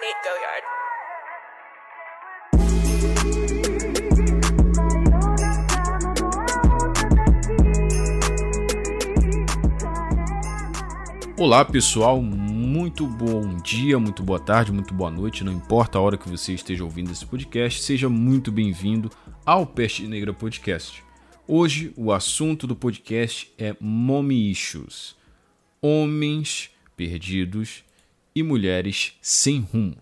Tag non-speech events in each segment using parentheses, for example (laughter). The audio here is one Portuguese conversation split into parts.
Nate Goyard. Olá pessoal, muito bom dia, muito boa tarde, muito boa noite, não importa a hora que você esteja ouvindo esse podcast, seja muito bem-vindo ao Peste Negra Podcast. Hoje o assunto do podcast é Mommy Issues, homens perdidos e mulheres sem rumo.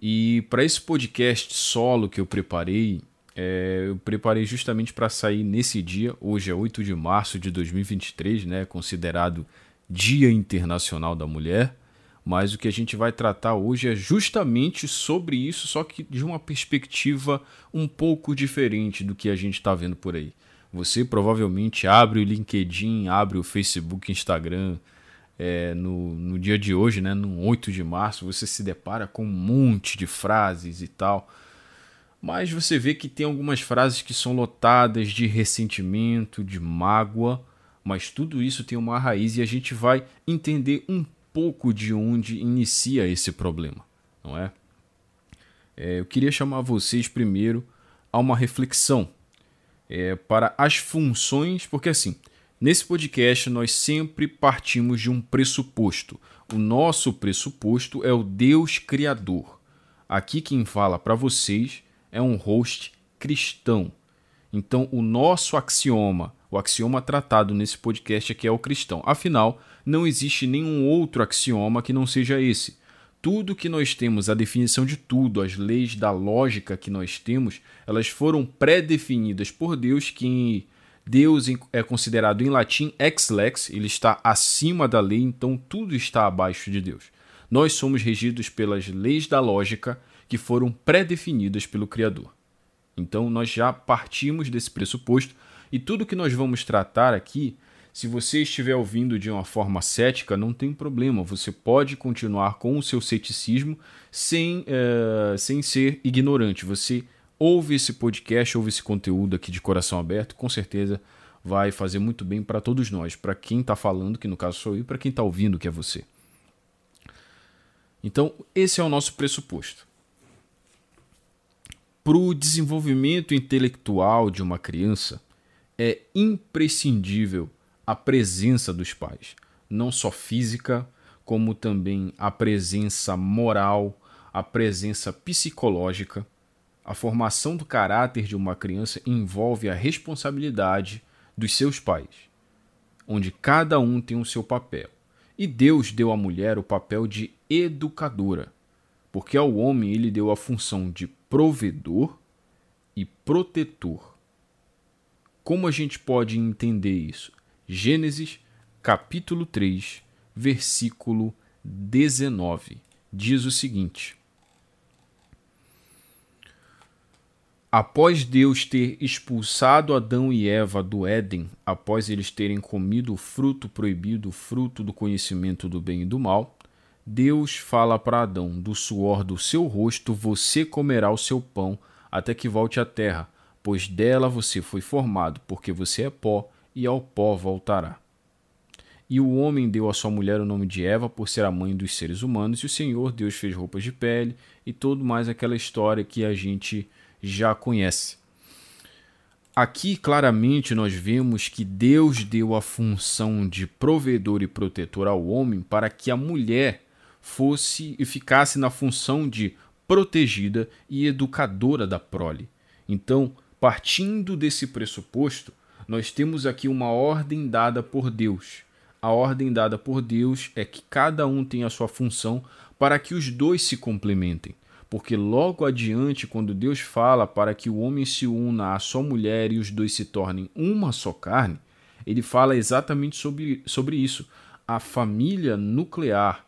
E para esse podcast solo que eu preparei, é, eu preparei justamente para sair nesse dia, hoje é 8 de março de 2023, né, considerado Dia Internacional da Mulher, mas o que a gente vai tratar hoje é justamente sobre isso, só que de uma perspectiva um pouco diferente do que a gente está vendo por aí. Você provavelmente abre o LinkedIn, abre o Facebook, Instagram, é, no, no dia de hoje, né, no 8 de março, você se depara com um monte de frases e tal. Mas você vê que tem algumas frases que são lotadas de ressentimento, de mágoa, mas tudo isso tem uma raiz e a gente vai entender um pouco de onde inicia esse problema, não é? é eu queria chamar vocês primeiro a uma reflexão é, para as funções, porque assim, nesse podcast nós sempre partimos de um pressuposto. O nosso pressuposto é o Deus Criador. Aqui quem fala para vocês é um host cristão. Então, o nosso axioma, o axioma tratado nesse podcast aqui é o cristão. Afinal, não existe nenhum outro axioma que não seja esse. Tudo que nós temos, a definição de tudo, as leis da lógica que nós temos, elas foram pré-definidas por Deus, que Deus é considerado em latim ex lex, ele está acima da lei, então tudo está abaixo de Deus. Nós somos regidos pelas leis da lógica que foram pré-definidas pelo Criador. Então nós já partimos desse pressuposto e tudo que nós vamos tratar aqui, se você estiver ouvindo de uma forma cética, não tem problema, você pode continuar com o seu ceticismo sem, é, sem ser ignorante. Você ouve esse podcast, ouve esse conteúdo aqui de coração aberto, com certeza vai fazer muito bem para todos nós, para quem está falando, que no caso sou eu, e para quem está ouvindo, que é você. Então, esse é o nosso pressuposto para o desenvolvimento intelectual de uma criança, é imprescindível a presença dos pais, não só física, como também a presença moral, a presença psicológica. A formação do caráter de uma criança envolve a responsabilidade dos seus pais, onde cada um tem o seu papel. E Deus deu à mulher o papel de educadora, porque ao homem ele deu a função de provedor e protetor. Como a gente pode entender isso? Gênesis, capítulo 3, versículo 19, diz o seguinte: Após Deus ter expulsado Adão e Eva do Éden, após eles terem comido o fruto proibido, o fruto do conhecimento do bem e do mal, Deus fala para Adão: Do suor do seu rosto você comerá o seu pão até que volte à terra, pois dela você foi formado, porque você é pó e ao pó voltará. E o homem deu à sua mulher o nome de Eva por ser a mãe dos seres humanos, e o Senhor Deus fez roupas de pele e tudo mais aquela história que a gente já conhece. Aqui claramente nós vemos que Deus deu a função de provedor e protetor ao homem para que a mulher fosse e ficasse na função de protegida e educadora da prole. Então, partindo desse pressuposto, nós temos aqui uma ordem dada por Deus. A ordem dada por Deus é que cada um tem a sua função para que os dois se complementem. Porque logo adiante, quando Deus fala para que o homem se una à sua mulher e os dois se tornem uma só carne, ele fala exatamente sobre, sobre isso. A família nuclear,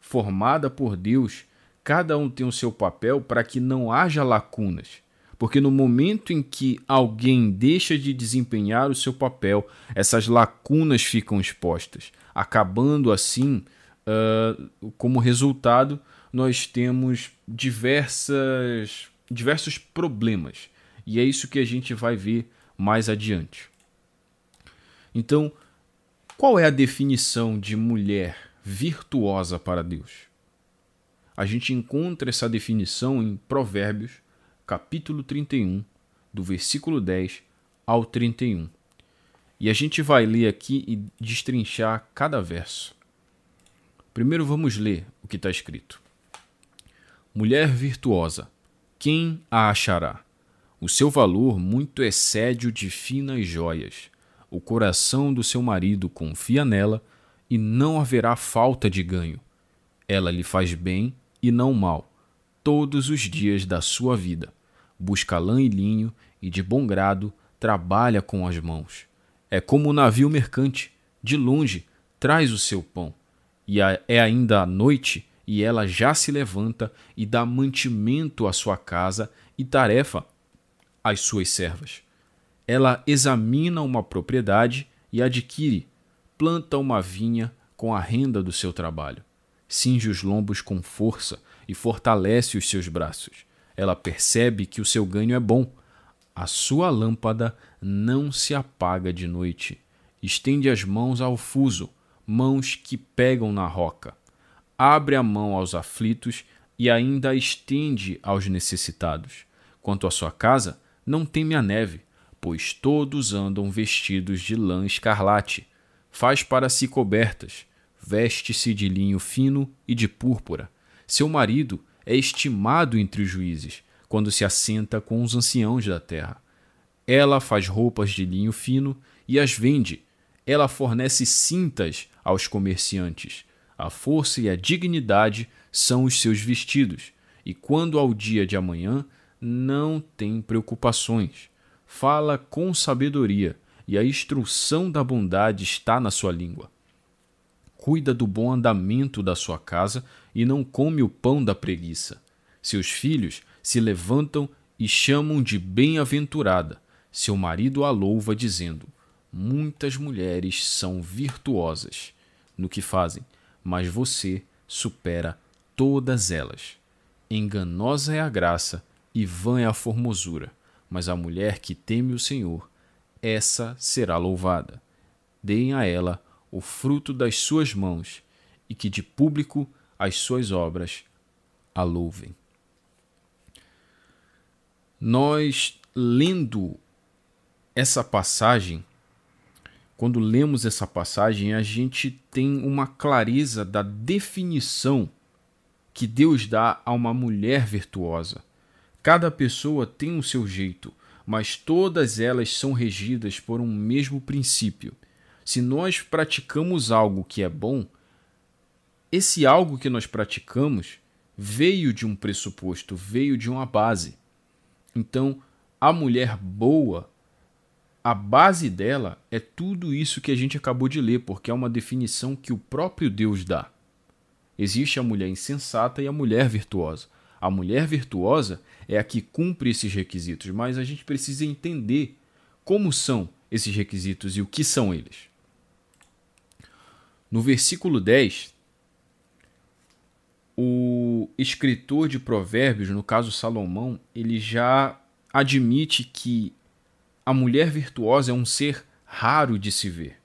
formada por Deus, cada um tem o seu papel para que não haja lacunas. Porque no momento em que alguém deixa de desempenhar o seu papel, essas lacunas ficam expostas, acabando assim, uh, como resultado, nós temos diversas, diversos problemas. E é isso que a gente vai ver mais adiante. Então, qual é a definição de mulher virtuosa para Deus. a gente encontra essa definição em Provérbios, capítulo 31, do versículo 10 ao 31. E a gente vai ler aqui e destrinchar cada verso. Primeiro vamos ler o que está escrito. Mulher virtuosa, quem a achará? O seu valor muito excede o de finas joias. O coração do seu marido confia nela e não haverá falta de ganho. Ela lhe faz bem e não mal, todos os dias da sua vida. Busca lã e linho e de bom grado trabalha com as mãos. É como um navio mercante, de longe traz o seu pão. E é ainda a noite e ela já se levanta e dá mantimento à sua casa e tarefa às suas servas. Ela examina uma propriedade e adquire, planta uma vinha com a renda do seu trabalho, cinge os lombos com força e fortalece os seus braços. Ela percebe que o seu ganho é bom. A sua lâmpada não se apaga de noite. Estende as mãos ao fuso, mãos que pegam na roca abre a mão aos aflitos e ainda a estende aos necessitados. Quanto à sua casa, não teme a neve, pois todos andam vestidos de lã escarlate. Faz para si cobertas, veste-se de linho fino e de púrpura. Seu marido é estimado entre os juízes, quando se assenta com os anciãos da terra. Ela faz roupas de linho fino e as vende. Ela fornece cintas aos comerciantes. A força e a dignidade são os seus vestidos, e quando ao dia de amanhã, não tem preocupações. Fala com sabedoria, e a instrução da bondade está na sua língua. Cuida do bom andamento da sua casa e não come o pão da preguiça. Seus filhos se levantam e chamam de bem-aventurada. Seu marido a louva, dizendo: Muitas mulheres são virtuosas no que fazem mas você supera todas elas. Enganosa é a graça e vã é a formosura, mas a mulher que teme o Senhor, essa será louvada. Deem a ela o fruto das suas mãos, e que de público as suas obras a louvem. Nós, lendo essa passagem, quando lemos essa passagem, a gente tem uma clareza da definição que Deus dá a uma mulher virtuosa. Cada pessoa tem o seu jeito, mas todas elas são regidas por um mesmo princípio. Se nós praticamos algo que é bom, esse algo que nós praticamos veio de um pressuposto, veio de uma base. Então, a mulher boa a base dela é tudo isso que a gente acabou de ler, porque é uma definição que o próprio Deus dá. Existe a mulher insensata e a mulher virtuosa. A mulher virtuosa é a que cumpre esses requisitos, mas a gente precisa entender como são esses requisitos e o que são eles. No versículo 10, o escritor de Provérbios, no caso Salomão, ele já admite que a mulher virtuosa é um ser raro de se ver.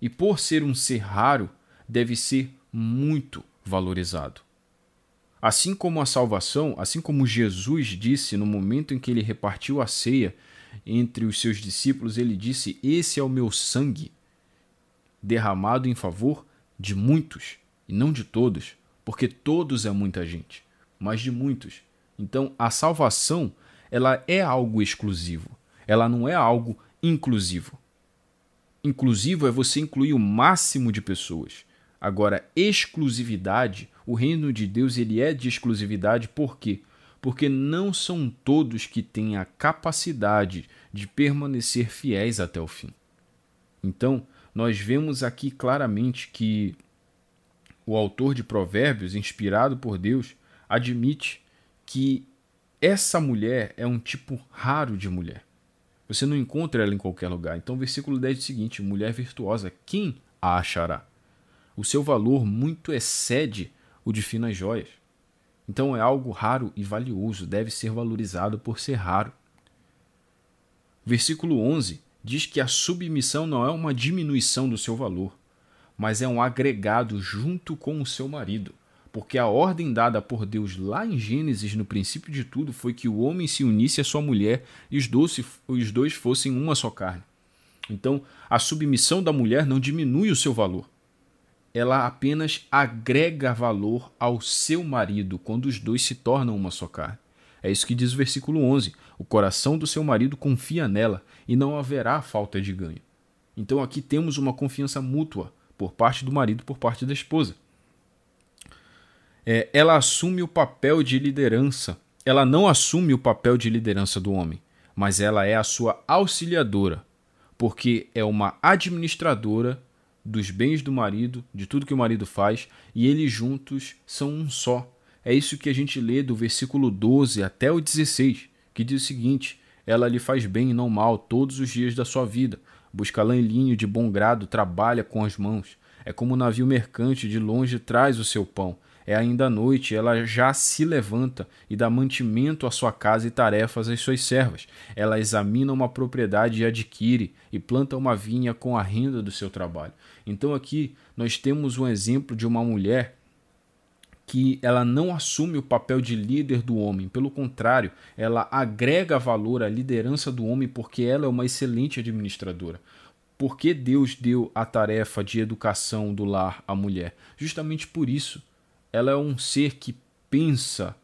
E por ser um ser raro, deve ser muito valorizado. Assim como a salvação, assim como Jesus disse no momento em que ele repartiu a ceia entre os seus discípulos, ele disse: Esse é o meu sangue, derramado em favor de muitos, e não de todos, porque todos é muita gente, mas de muitos. Então, a salvação, ela é algo exclusivo ela não é algo inclusivo. Inclusivo é você incluir o máximo de pessoas. Agora, exclusividade, o reino de Deus ele é de exclusividade por quê? Porque não são todos que têm a capacidade de permanecer fiéis até o fim. Então, nós vemos aqui claramente que o autor de Provérbios, inspirado por Deus, admite que essa mulher é um tipo raro de mulher. Você não encontra ela em qualquer lugar. Então, o versículo 10 diz o seguinte: mulher virtuosa, quem a achará? O seu valor muito excede o de finas joias. Então, é algo raro e valioso, deve ser valorizado por ser raro. Versículo 11 diz que a submissão não é uma diminuição do seu valor, mas é um agregado junto com o seu marido, porque a ordem dada por Deus lá em Gênesis, no princípio de tudo, foi que o homem se unisse à sua mulher e os dois, os dois fossem uma só carne. Então, a submissão da mulher não diminui o seu valor. Ela apenas agrega valor ao seu marido quando os dois se tornam uma só carne. É isso que diz o versículo 11: O coração do seu marido confia nela e não haverá falta de ganho. Então aqui temos uma confiança mútua por parte do marido por parte da esposa é, ela assume o papel de liderança. Ela não assume o papel de liderança do homem, mas ela é a sua auxiliadora, porque é uma administradora dos bens do marido, de tudo que o marido faz, e eles juntos são um só. É isso que a gente lê do versículo 12 até o 16, que diz o seguinte: Ela lhe faz bem e não mal todos os dias da sua vida. Busca lã e linho de bom grado, trabalha com as mãos. É como um navio mercante de longe traz o seu pão é ainda noite, ela já se levanta e dá mantimento à sua casa e tarefas às suas servas. Ela examina uma propriedade e adquire, e planta uma vinha com a renda do seu trabalho. Então aqui nós temos um exemplo de uma mulher que ela não assume o papel de líder do homem, pelo contrário, ela agrega valor à liderança do homem porque ela é uma excelente administradora. Por que Deus deu a tarefa de educação do lar à mulher? Justamente por isso ela é um ser que pensa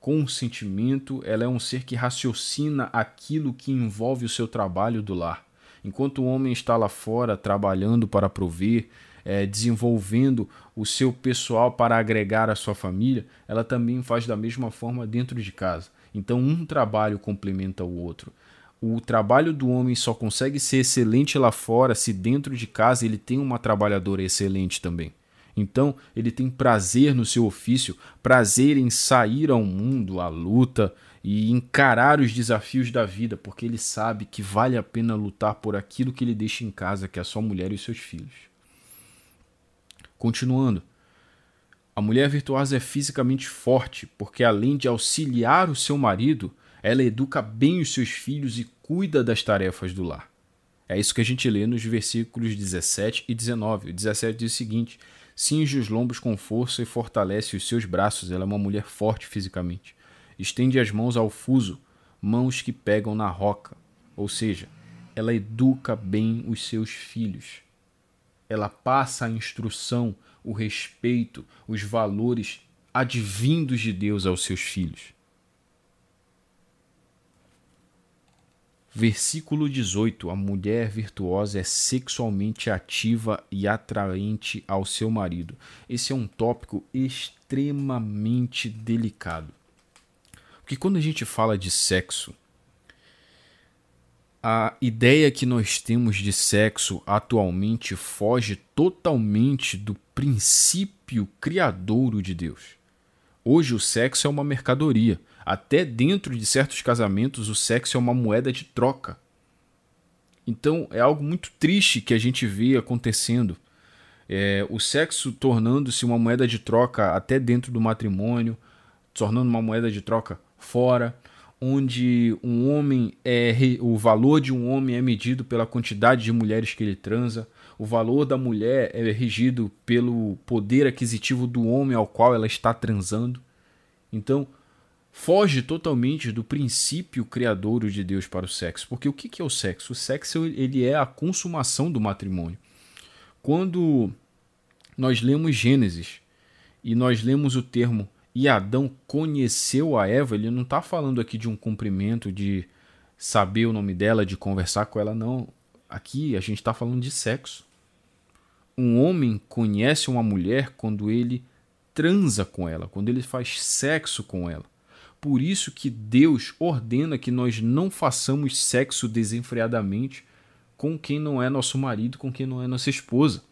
com sentimento, ela é um ser que raciocina aquilo que envolve o seu trabalho do lar. Enquanto o homem está lá fora trabalhando para prover, é, desenvolvendo o seu pessoal para agregar a sua família, ela também faz da mesma forma dentro de casa. Então, um trabalho complementa o outro. O trabalho do homem só consegue ser excelente lá fora se dentro de casa ele tem uma trabalhadora excelente também. Então, ele tem prazer no seu ofício, prazer em sair ao mundo, à luta e encarar os desafios da vida, porque ele sabe que vale a pena lutar por aquilo que ele deixa em casa, que é a sua mulher e os seus filhos. Continuando. A mulher virtuosa é fisicamente forte, porque além de auxiliar o seu marido, ela educa bem os seus filhos e cuida das tarefas do lar. É isso que a gente lê nos versículos 17 e 19. O 17 diz o seguinte: cinge os lombos com força e fortalece os seus braços. Ela é uma mulher forte fisicamente. Estende as mãos ao fuso, mãos que pegam na roca. Ou seja, ela educa bem os seus filhos. Ela passa a instrução, o respeito, os valores advindos de Deus aos seus filhos. Versículo 18: A mulher virtuosa é sexualmente ativa e atraente ao seu marido. Esse é um tópico extremamente delicado. Porque quando a gente fala de sexo, a ideia que nós temos de sexo atualmente foge totalmente do princípio criadouro de Deus. Hoje o sexo é uma mercadoria. Até dentro de certos casamentos, o sexo é uma moeda de troca. Então é algo muito triste que a gente vê acontecendo. É, o sexo tornando-se uma moeda de troca até dentro do matrimônio, tornando uma moeda de troca fora, onde um homem é o valor de um homem é medido pela quantidade de mulheres que ele transa, o valor da mulher é regido pelo poder aquisitivo do homem ao qual ela está transando. Então, foge totalmente do princípio criador de Deus para o sexo. Porque o que é o sexo? O sexo ele é a consumação do matrimônio. Quando nós lemos Gênesis e nós lemos o termo e Adão conheceu a Eva, ele não está falando aqui de um cumprimento, de saber o nome dela, de conversar com ela, não. Aqui a gente está falando de sexo. Um homem conhece uma mulher quando ele transa com ela, quando ele faz sexo com ela. Por isso que Deus ordena que nós não façamos sexo desenfreadamente com quem não é nosso marido, com quem não é nossa esposa.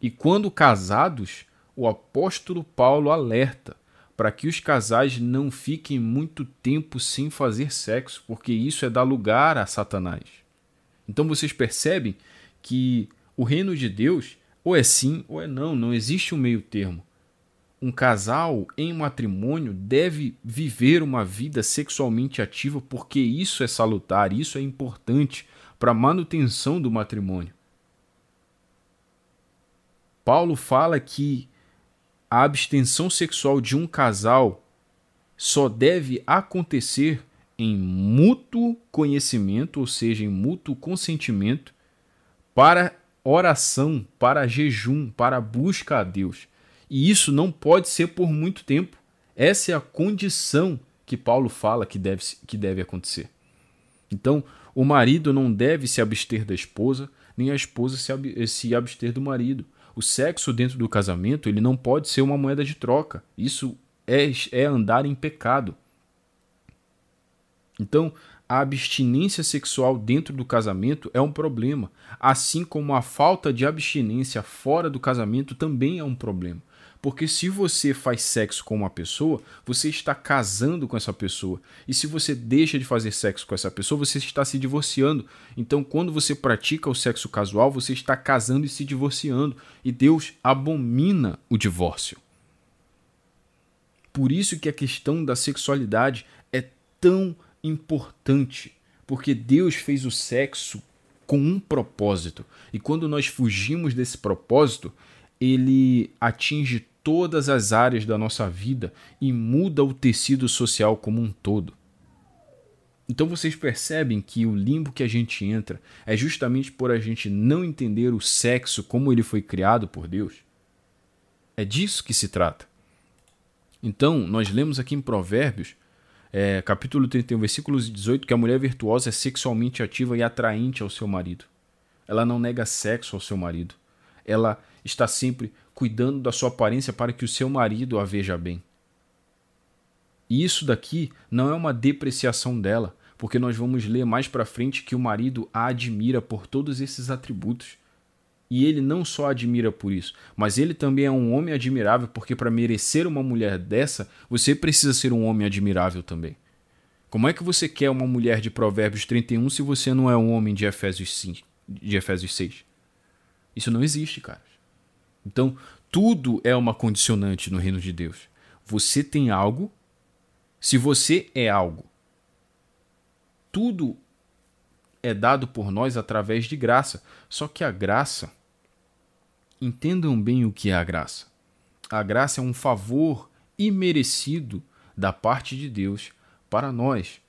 E quando casados, o apóstolo Paulo alerta para que os casais não fiquem muito tempo sem fazer sexo, porque isso é dar lugar a Satanás. Então vocês percebem que o reino de Deus ou é sim ou é não, não existe um meio termo um casal em matrimônio deve viver uma vida sexualmente ativa porque isso é salutar, isso é importante para a manutenção do matrimônio. Paulo fala que a abstenção sexual de um casal só deve acontecer em mútuo conhecimento, ou seja, em mútuo consentimento, para oração, para jejum, para busca a Deus. E isso não pode ser por muito tempo. Essa é a condição que Paulo fala que deve, que deve acontecer. Então, o marido não deve se abster da esposa, nem a esposa se, ab se abster do marido. O sexo dentro do casamento ele não pode ser uma moeda de troca. Isso é, é andar em pecado. Então, a abstinência sexual dentro do casamento é um problema, assim como a falta de abstinência fora do casamento também é um problema. Porque se você faz sexo com uma pessoa, você está casando com essa pessoa. E se você deixa de fazer sexo com essa pessoa, você está se divorciando. Então, quando você pratica o sexo casual, você está casando e se divorciando. E Deus abomina o divórcio. Por isso que a questão da sexualidade é tão importante, porque Deus fez o sexo com um propósito. E quando nós fugimos desse propósito, ele atinge todas as áreas da nossa vida e muda o tecido social como um todo. Então vocês percebem que o limbo que a gente entra é justamente por a gente não entender o sexo como ele foi criado por Deus. É disso que se trata. Então, nós lemos aqui em Provérbios, é, capítulo 31, versículos 18, que a mulher virtuosa é sexualmente ativa e atraente ao seu marido. Ela não nega sexo ao seu marido. Ela está sempre cuidando da sua aparência para que o seu marido a veja bem. E isso daqui não é uma depreciação dela, porque nós vamos ler mais para frente que o marido a admira por todos esses atributos. E ele não só admira por isso, mas ele também é um homem admirável, porque para merecer uma mulher dessa, você precisa ser um homem admirável também. Como é que você quer uma mulher de Provérbios 31 se você não é um homem de Efésios, 5, de Efésios 6? Isso não existe, cara. Então, tudo é uma condicionante no reino de Deus. Você tem algo, se você é algo. Tudo é dado por nós através de graça. Só que a graça, entendam bem o que é a graça. A graça é um favor imerecido da parte de Deus para nós.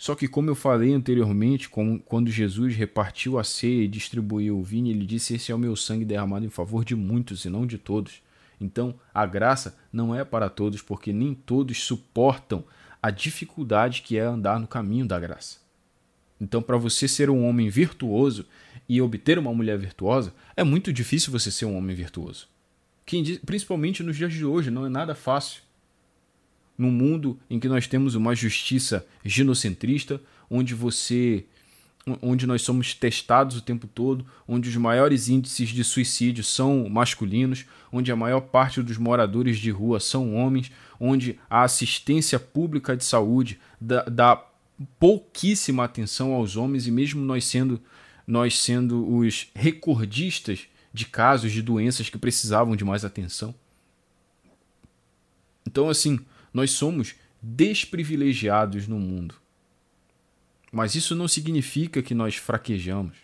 Só que, como eu falei anteriormente, quando Jesus repartiu a ceia e distribuiu o vinho, ele disse: Esse é o meu sangue derramado em favor de muitos e não de todos. Então, a graça não é para todos, porque nem todos suportam a dificuldade que é andar no caminho da graça. Então, para você ser um homem virtuoso e obter uma mulher virtuosa, é muito difícil você ser um homem virtuoso. principalmente nos dias de hoje, não é nada fácil num mundo em que nós temos uma justiça ginocentrista, onde você onde nós somos testados o tempo todo, onde os maiores índices de suicídio são masculinos, onde a maior parte dos moradores de rua são homens, onde a assistência pública de saúde dá, dá pouquíssima atenção aos homens e mesmo nós sendo nós sendo os recordistas de casos de doenças que precisavam de mais atenção. Então assim, nós somos desprivilegiados no mundo. Mas isso não significa que nós fraquejamos.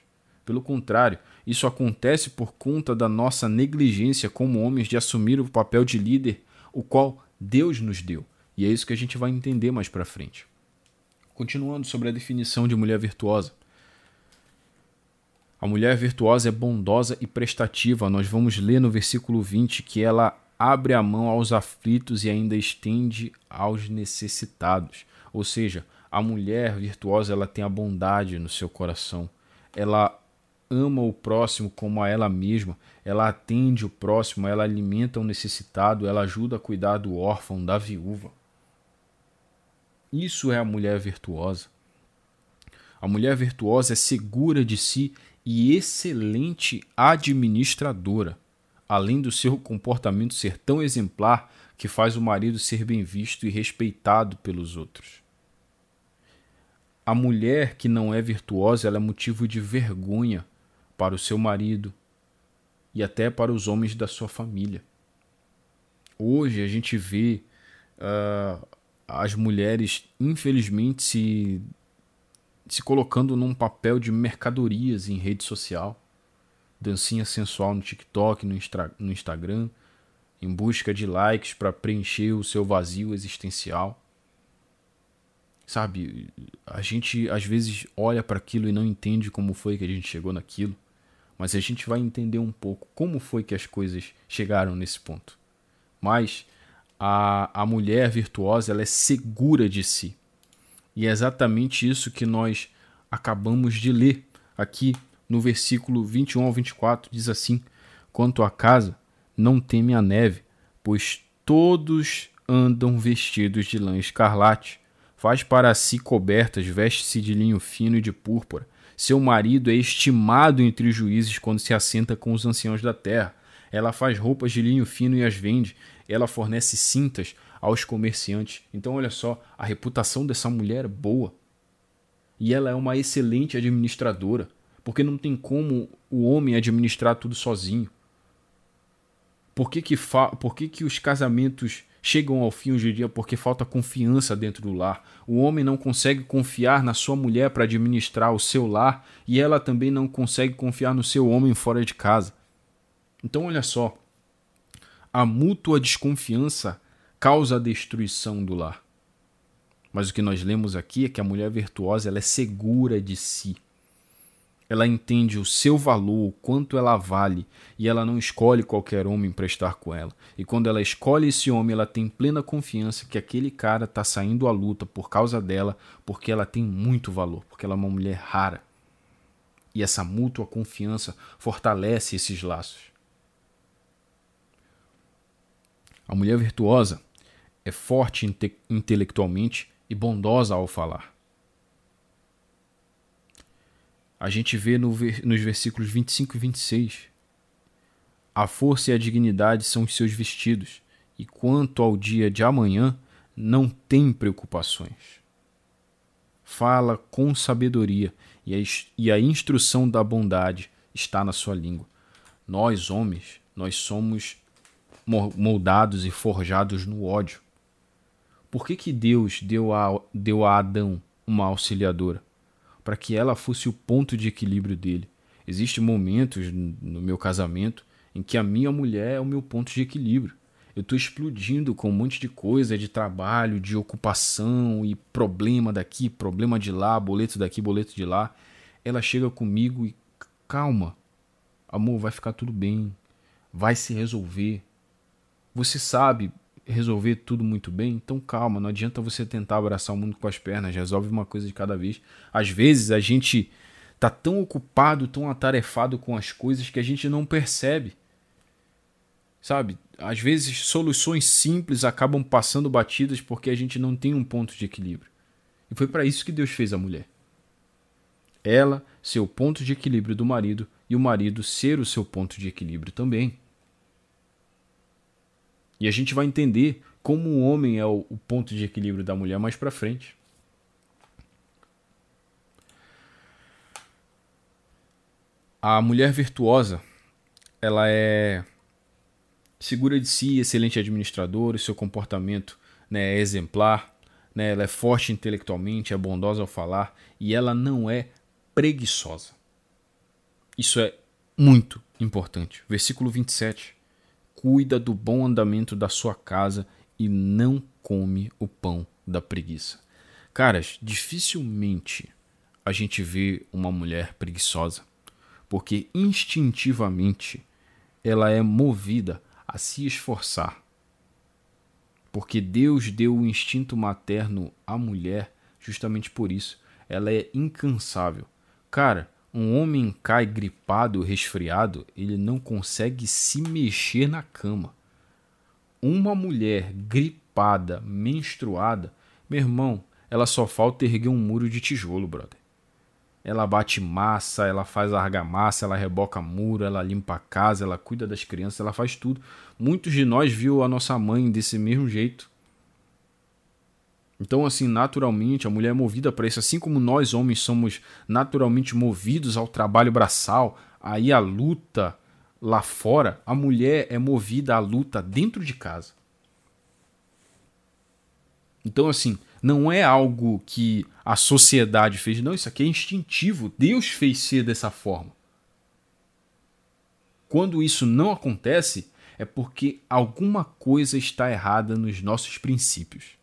Pelo contrário, isso acontece por conta da nossa negligência como homens de assumir o papel de líder, o qual Deus nos deu. E é isso que a gente vai entender mais para frente. Continuando sobre a definição de mulher virtuosa. A mulher virtuosa é bondosa e prestativa. Nós vamos ler no versículo 20 que ela abre a mão aos aflitos e ainda estende aos necessitados. Ou seja, a mulher virtuosa ela tem a bondade no seu coração. Ela ama o próximo como a ela mesma, ela atende o próximo, ela alimenta o necessitado, ela ajuda a cuidar do órfão, da viúva. Isso é a mulher virtuosa. A mulher virtuosa é segura de si e excelente administradora além do seu comportamento ser tão exemplar que faz o marido ser bem visto e respeitado pelos outros. A mulher que não é virtuosa é motivo de vergonha para o seu marido e até para os homens da sua família. Hoje a gente vê uh, as mulheres, infelizmente, se, se colocando num papel de mercadorias em rede social dancinha sensual no TikTok, no, no Instagram, em busca de likes para preencher o seu vazio existencial. Sabe, a gente às vezes olha para aquilo e não entende como foi que a gente chegou naquilo, mas a gente vai entender um pouco como foi que as coisas chegaram nesse ponto. Mas a, a mulher virtuosa ela é segura de si. E é exatamente isso que nós acabamos de ler aqui no versículo 21 ao 24. Diz assim: Quanto à casa, não teme a neve, pois todos andam vestidos de lã escarlate. Faz para si cobertas, veste-se de linho fino e de púrpura. Seu marido é estimado entre os juízes quando se assenta com os anciãos da terra. Ela faz roupas de linho fino e as vende. Ela fornece cintas aos comerciantes. Então, olha só, a reputação dessa mulher é boa. E ela é uma excelente administradora, porque não tem como o homem administrar tudo sozinho. Por que, que, fa... Por que, que os casamentos chegam ao fim hoje em dia? Porque falta confiança dentro do lar. O homem não consegue confiar na sua mulher para administrar o seu lar e ela também não consegue confiar no seu homem fora de casa. Então, olha só. A mútua desconfiança causa a destruição do lar. Mas o que nós lemos aqui é que a mulher virtuosa ela é segura de si. Ela entende o seu valor, o quanto ela vale, e ela não escolhe qualquer homem para estar com ela. E quando ela escolhe esse homem, ela tem plena confiança que aquele cara está saindo à luta por causa dela, porque ela tem muito valor, porque ela é uma mulher rara. E essa mútua confiança fortalece esses laços. A mulher virtuosa é forte inte intelectualmente e bondosa ao falar a gente vê no, nos versículos 25 e 26. A força e a dignidade são os seus vestidos, e quanto ao dia de amanhã, não tem preocupações. Fala com sabedoria, e a, e a instrução da bondade está na sua língua. Nós, homens, nós somos moldados e forjados no ódio. Por que, que Deus deu a, deu a Adão uma auxiliadora? Para que ela fosse o ponto de equilíbrio dele. Existem momentos no meu casamento em que a minha mulher é o meu ponto de equilíbrio. Eu estou explodindo com um monte de coisa, de trabalho, de ocupação e problema daqui, problema de lá, boleto daqui, boleto de lá. Ela chega comigo e calma, amor, vai ficar tudo bem, vai se resolver. Você sabe, resolver tudo muito bem, então calma, não adianta você tentar abraçar o mundo com as pernas, resolve uma coisa de cada vez. Às vezes a gente tá tão ocupado, tão atarefado com as coisas que a gente não percebe. Sabe? Às vezes soluções simples acabam passando batidas porque a gente não tem um ponto de equilíbrio. E foi para isso que Deus fez a mulher. Ela ser o ponto de equilíbrio do marido e o marido ser o seu ponto de equilíbrio também. E a gente vai entender como o homem é o, ponto de equilíbrio da mulher mais para frente. A mulher virtuosa, ela é segura de si, excelente administradora, o seu comportamento né, é exemplar, né, ela é forte intelectualmente, é bondosa ao falar e ela não é preguiçosa. Isso é muito importante. Versículo 27 cuida do bom andamento da sua casa e não come o pão da preguiça. Caras, dificilmente a gente vê uma mulher preguiçosa, porque instintivamente ela é movida a se esforçar. Porque Deus deu o instinto materno à mulher justamente por isso. Ela é incansável. Cara, um homem cai gripado, resfriado, ele não consegue se mexer na cama. Uma mulher gripada, menstruada, meu irmão, ela só falta erguer um muro de tijolo, brother. Ela bate massa, ela faz argamassa, ela reboca muro, ela limpa a casa, ela cuida das crianças, ela faz tudo. Muitos de nós viu a nossa mãe desse mesmo jeito. Então, assim, naturalmente, a mulher é movida para isso, assim como nós homens somos naturalmente movidos ao trabalho braçal, aí a luta lá fora, a mulher é movida à luta dentro de casa. Então, assim, não é algo que a sociedade fez, não, isso aqui é instintivo. Deus fez ser dessa forma. Quando isso não acontece, é porque alguma coisa está errada nos nossos princípios.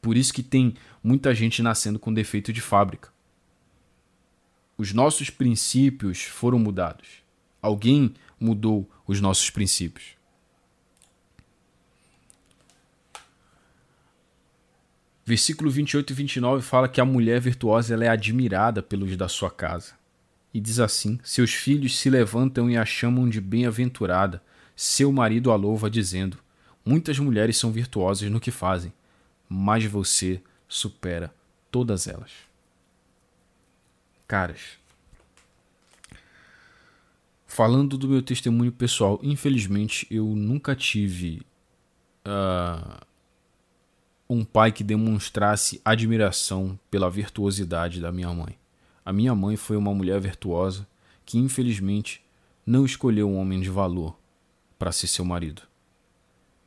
Por isso que tem muita gente nascendo com defeito de fábrica. Os nossos princípios foram mudados. Alguém mudou os nossos princípios. Versículo 28 e 29 fala que a mulher virtuosa ela é admirada pelos da sua casa. E diz assim: Seus filhos se levantam e a chamam de bem-aventurada. Seu marido a louva, dizendo: Muitas mulheres são virtuosas no que fazem, mas você supera todas elas. Caras, falando do meu testemunho pessoal, infelizmente eu nunca tive uh, um pai que demonstrasse admiração pela virtuosidade da minha mãe. A minha mãe foi uma mulher virtuosa que, infelizmente, não escolheu um homem de valor para ser seu marido.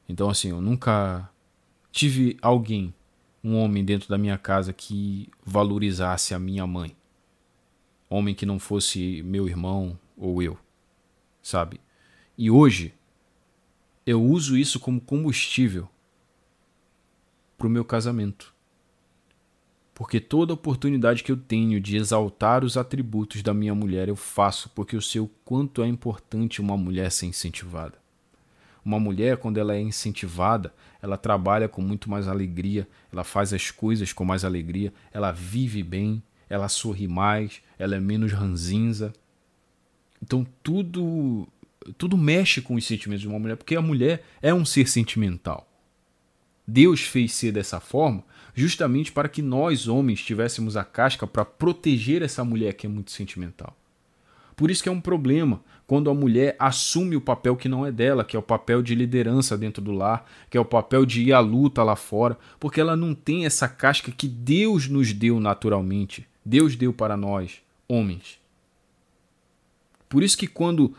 Então, assim, eu nunca tive alguém, um homem dentro da minha casa que valorizasse a minha mãe. Homem que não fosse meu irmão ou eu, sabe? E hoje eu uso isso como combustível para o meu casamento. Porque toda oportunidade que eu tenho de exaltar os atributos da minha mulher eu faço, porque eu sei o quanto é importante uma mulher ser incentivada. Uma mulher, quando ela é incentivada, ela trabalha com muito mais alegria, ela faz as coisas com mais alegria, ela vive bem, ela sorri mais, ela é menos ranzinza. Então tudo tudo mexe com os sentimentos de uma mulher, porque a mulher é um ser sentimental. Deus fez ser dessa forma justamente para que nós, homens, tivéssemos a casca para proteger essa mulher que é muito sentimental. Por isso que é um problema quando a mulher assume o papel que não é dela, que é o papel de liderança dentro do lar, que é o papel de ir à luta lá fora, porque ela não tem essa casca que Deus nos deu naturalmente. Deus deu para nós, homens. Por isso que quando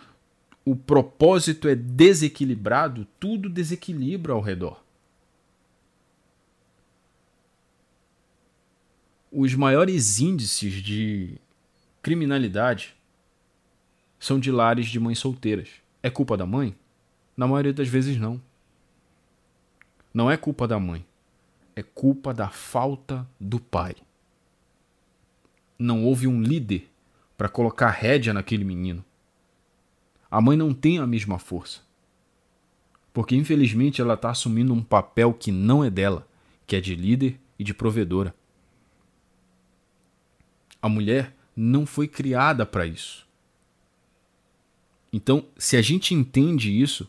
o propósito é desequilibrado, tudo desequilibra ao redor. os maiores índices de criminalidade são de lares de mães solteiras. É culpa da mãe? Na maioria das vezes, não. Não é culpa da mãe. É culpa da falta do pai. Não houve um líder para colocar rédea naquele menino. A mãe não tem a mesma força. Porque infelizmente ela está assumindo um papel que não é dela, que é de líder e de provedora. A mulher não foi criada para isso. Então, se a gente entende isso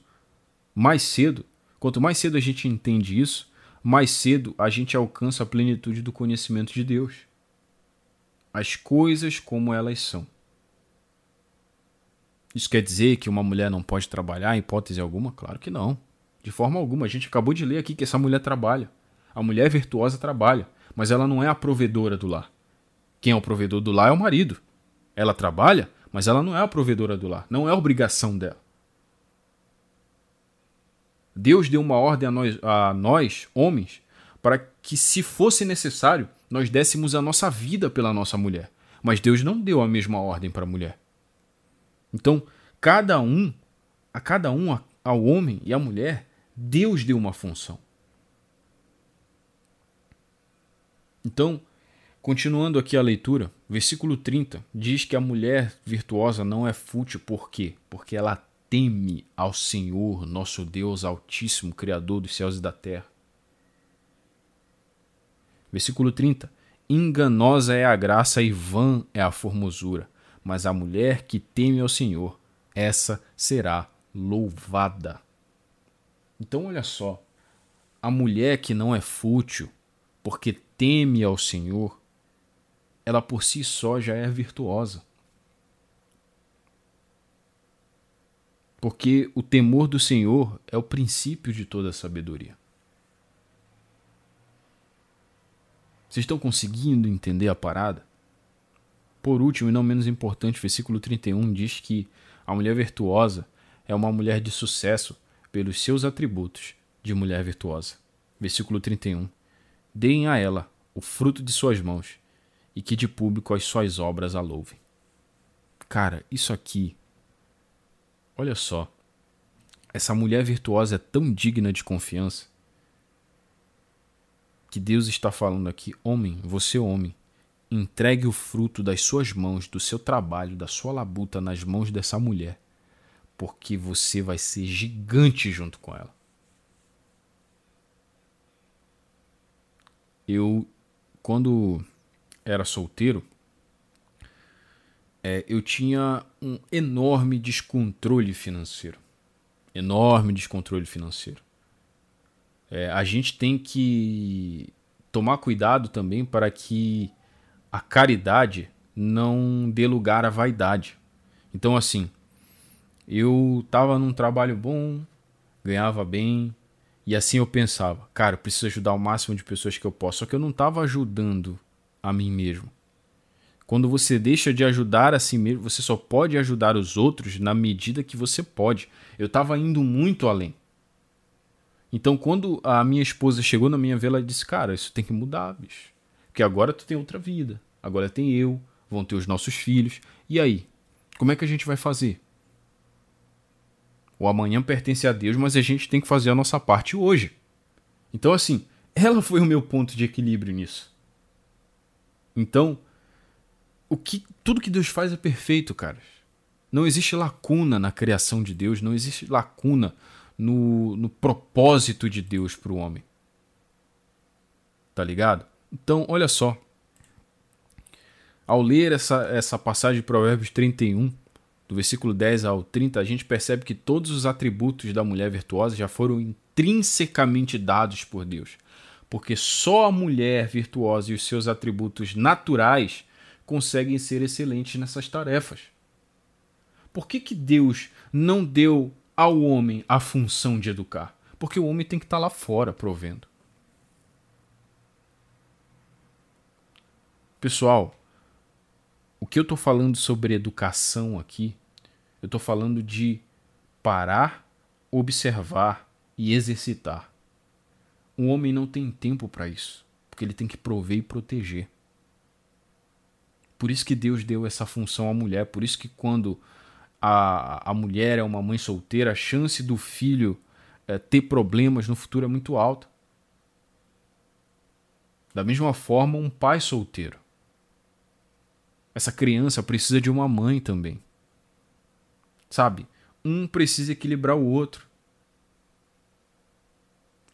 mais cedo, quanto mais cedo a gente entende isso, mais cedo a gente alcança a plenitude do conhecimento de Deus. As coisas como elas são. Isso quer dizer que uma mulher não pode trabalhar, em hipótese alguma? Claro que não. De forma alguma. A gente acabou de ler aqui que essa mulher trabalha. A mulher virtuosa trabalha, mas ela não é a provedora do lar. Quem é o provedor do lar é o marido. Ela trabalha, mas ela não é a provedora do lar. Não é obrigação dela. Deus deu uma ordem a nós, a nós, homens, para que, se fosse necessário, nós dessemos a nossa vida pela nossa mulher. Mas Deus não deu a mesma ordem para a mulher. Então, cada um, a cada um, ao homem e à mulher, Deus deu uma função. Então, Continuando aqui a leitura, versículo 30 diz que a mulher virtuosa não é fútil, por quê? Porque ela teme ao Senhor, nosso Deus Altíssimo, Criador dos céus e da terra. Versículo 30: Enganosa é a graça e vã é a formosura, mas a mulher que teme ao Senhor, essa será louvada. Então, olha só, a mulher que não é fútil, porque teme ao Senhor, ela por si só já é virtuosa. Porque o temor do Senhor é o princípio de toda a sabedoria. Vocês estão conseguindo entender a parada? Por último, e não menos importante, o versículo 31 diz que a mulher virtuosa é uma mulher de sucesso pelos seus atributos de mulher virtuosa. Versículo 31. Deem a ela o fruto de suas mãos e que de público as suas obras a louvem. Cara, isso aqui. Olha só. essa mulher virtuosa é tão digna de confiança que Deus está falando aqui, homem, você homem, entregue o fruto das suas mãos, do seu trabalho, da sua labuta nas mãos dessa mulher, porque você vai ser gigante junto com ela. Eu, quando era solteiro, é, eu tinha um enorme descontrole financeiro. Enorme descontrole financeiro. É, a gente tem que tomar cuidado também para que a caridade não dê lugar à vaidade. Então, assim, eu estava num trabalho bom, ganhava bem, e assim eu pensava, cara, eu preciso ajudar o máximo de pessoas que eu posso. Só que eu não estava ajudando a mim mesmo. Quando você deixa de ajudar a si mesmo, você só pode ajudar os outros na medida que você pode. Eu estava indo muito além. Então, quando a minha esposa chegou na minha vela, ela disse: Cara, isso tem que mudar, bicho. Porque agora tu tem outra vida. Agora tem eu, vão ter os nossos filhos. E aí? Como é que a gente vai fazer? O amanhã pertence a Deus, mas a gente tem que fazer a nossa parte hoje. Então, assim, (laughs) ela foi o meu ponto de equilíbrio nisso. Então, o que tudo que Deus faz é perfeito, caras. Não existe lacuna na criação de Deus, não existe lacuna no, no propósito de Deus para o homem. Tá ligado? Então, olha só. Ao ler essa, essa passagem de Provérbios 31, do versículo 10 ao 30, a gente percebe que todos os atributos da mulher virtuosa já foram intrinsecamente dados por Deus. Porque só a mulher virtuosa e os seus atributos naturais conseguem ser excelentes nessas tarefas. Por que, que Deus não deu ao homem a função de educar? Porque o homem tem que estar lá fora provendo. Pessoal, o que eu estou falando sobre educação aqui, eu estou falando de parar, observar e exercitar. O homem não tem tempo para isso, porque ele tem que prover e proteger. Por isso que Deus deu essa função à mulher, por isso que quando a, a mulher é uma mãe solteira, a chance do filho é, ter problemas no futuro é muito alta. Da mesma forma, um pai solteiro. Essa criança precisa de uma mãe também. Sabe? Um precisa equilibrar o outro.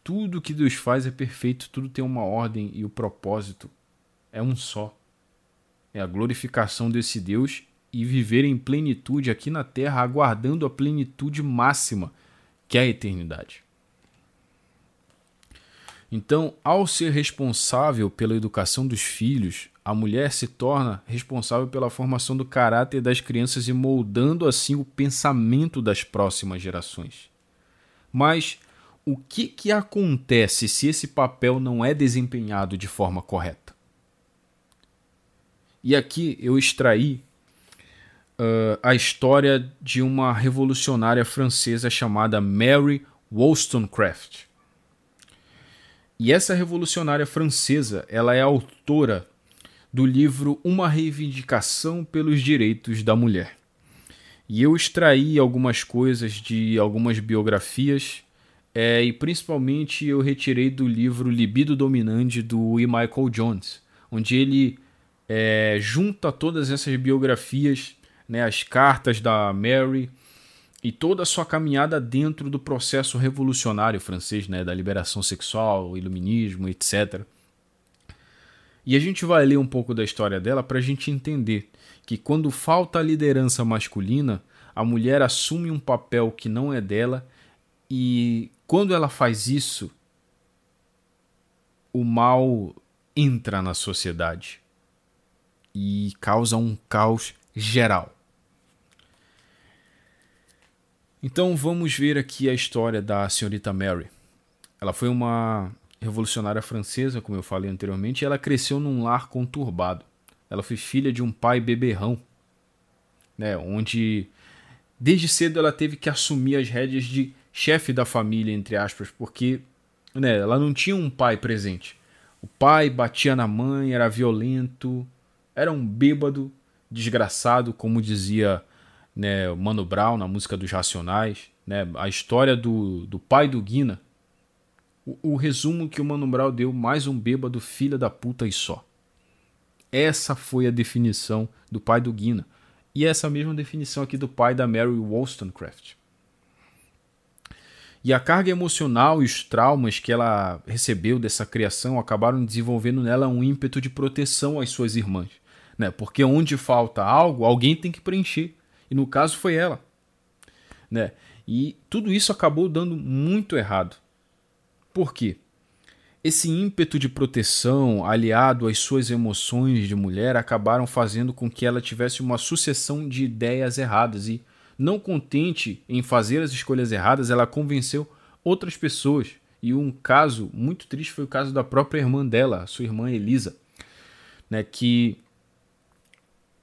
Tudo que Deus faz é perfeito, tudo tem uma ordem e o propósito é um só. É a glorificação desse Deus e viver em plenitude aqui na terra, aguardando a plenitude máxima, que é a eternidade. Então, ao ser responsável pela educação dos filhos, a mulher se torna responsável pela formação do caráter das crianças e moldando assim o pensamento das próximas gerações. Mas o que, que acontece se esse papel não é desempenhado de forma correta? E aqui eu extraí uh, a história de uma revolucionária francesa chamada Mary Wollstonecraft. E essa revolucionária francesa, ela é autora do livro Uma Reivindicação pelos Direitos da Mulher. E eu extraí algumas coisas de algumas biografias é, e principalmente eu retirei do livro Libido Dominante do E. Michael Jones, onde ele é, junta todas essas biografias né, as cartas da Mary e toda a sua caminhada dentro do processo revolucionário francês, né, da liberação sexual, iluminismo, etc. E a gente vai ler um pouco da história dela para a gente entender que quando falta a liderança masculina, a mulher assume um papel que não é dela e quando ela faz isso, o mal entra na sociedade e causa um caos geral. Então vamos ver aqui a história da senhorita Mary. Ela foi uma revolucionária francesa, como eu falei anteriormente, e ela cresceu num lar conturbado. Ela foi filha de um pai beberrão, né, onde desde cedo ela teve que assumir as rédeas de chefe da família, entre aspas, porque né, ela não tinha um pai presente. O pai batia na mãe, era violento, era um bêbado, desgraçado, como dizia né, Mano Brown na música dos Racionais, né, a história do, do pai do Guina, o, o resumo que o Mano Brown deu, mais um bêbado filha da puta e só. Essa foi a definição do pai do Guina. E essa mesma definição aqui do pai da Mary Wollstonecraft. E a carga emocional e os traumas que ela recebeu dessa criação acabaram desenvolvendo nela um ímpeto de proteção às suas irmãs. Né? Porque onde falta algo, alguém tem que preencher. E no caso foi ela. Né? E tudo isso acabou dando muito errado. Por quê? Esse ímpeto de proteção, aliado às suas emoções de mulher, acabaram fazendo com que ela tivesse uma sucessão de ideias erradas e, não contente em fazer as escolhas erradas, ela convenceu outras pessoas. E um caso muito triste foi o caso da própria irmã dela, sua irmã Elisa, né, que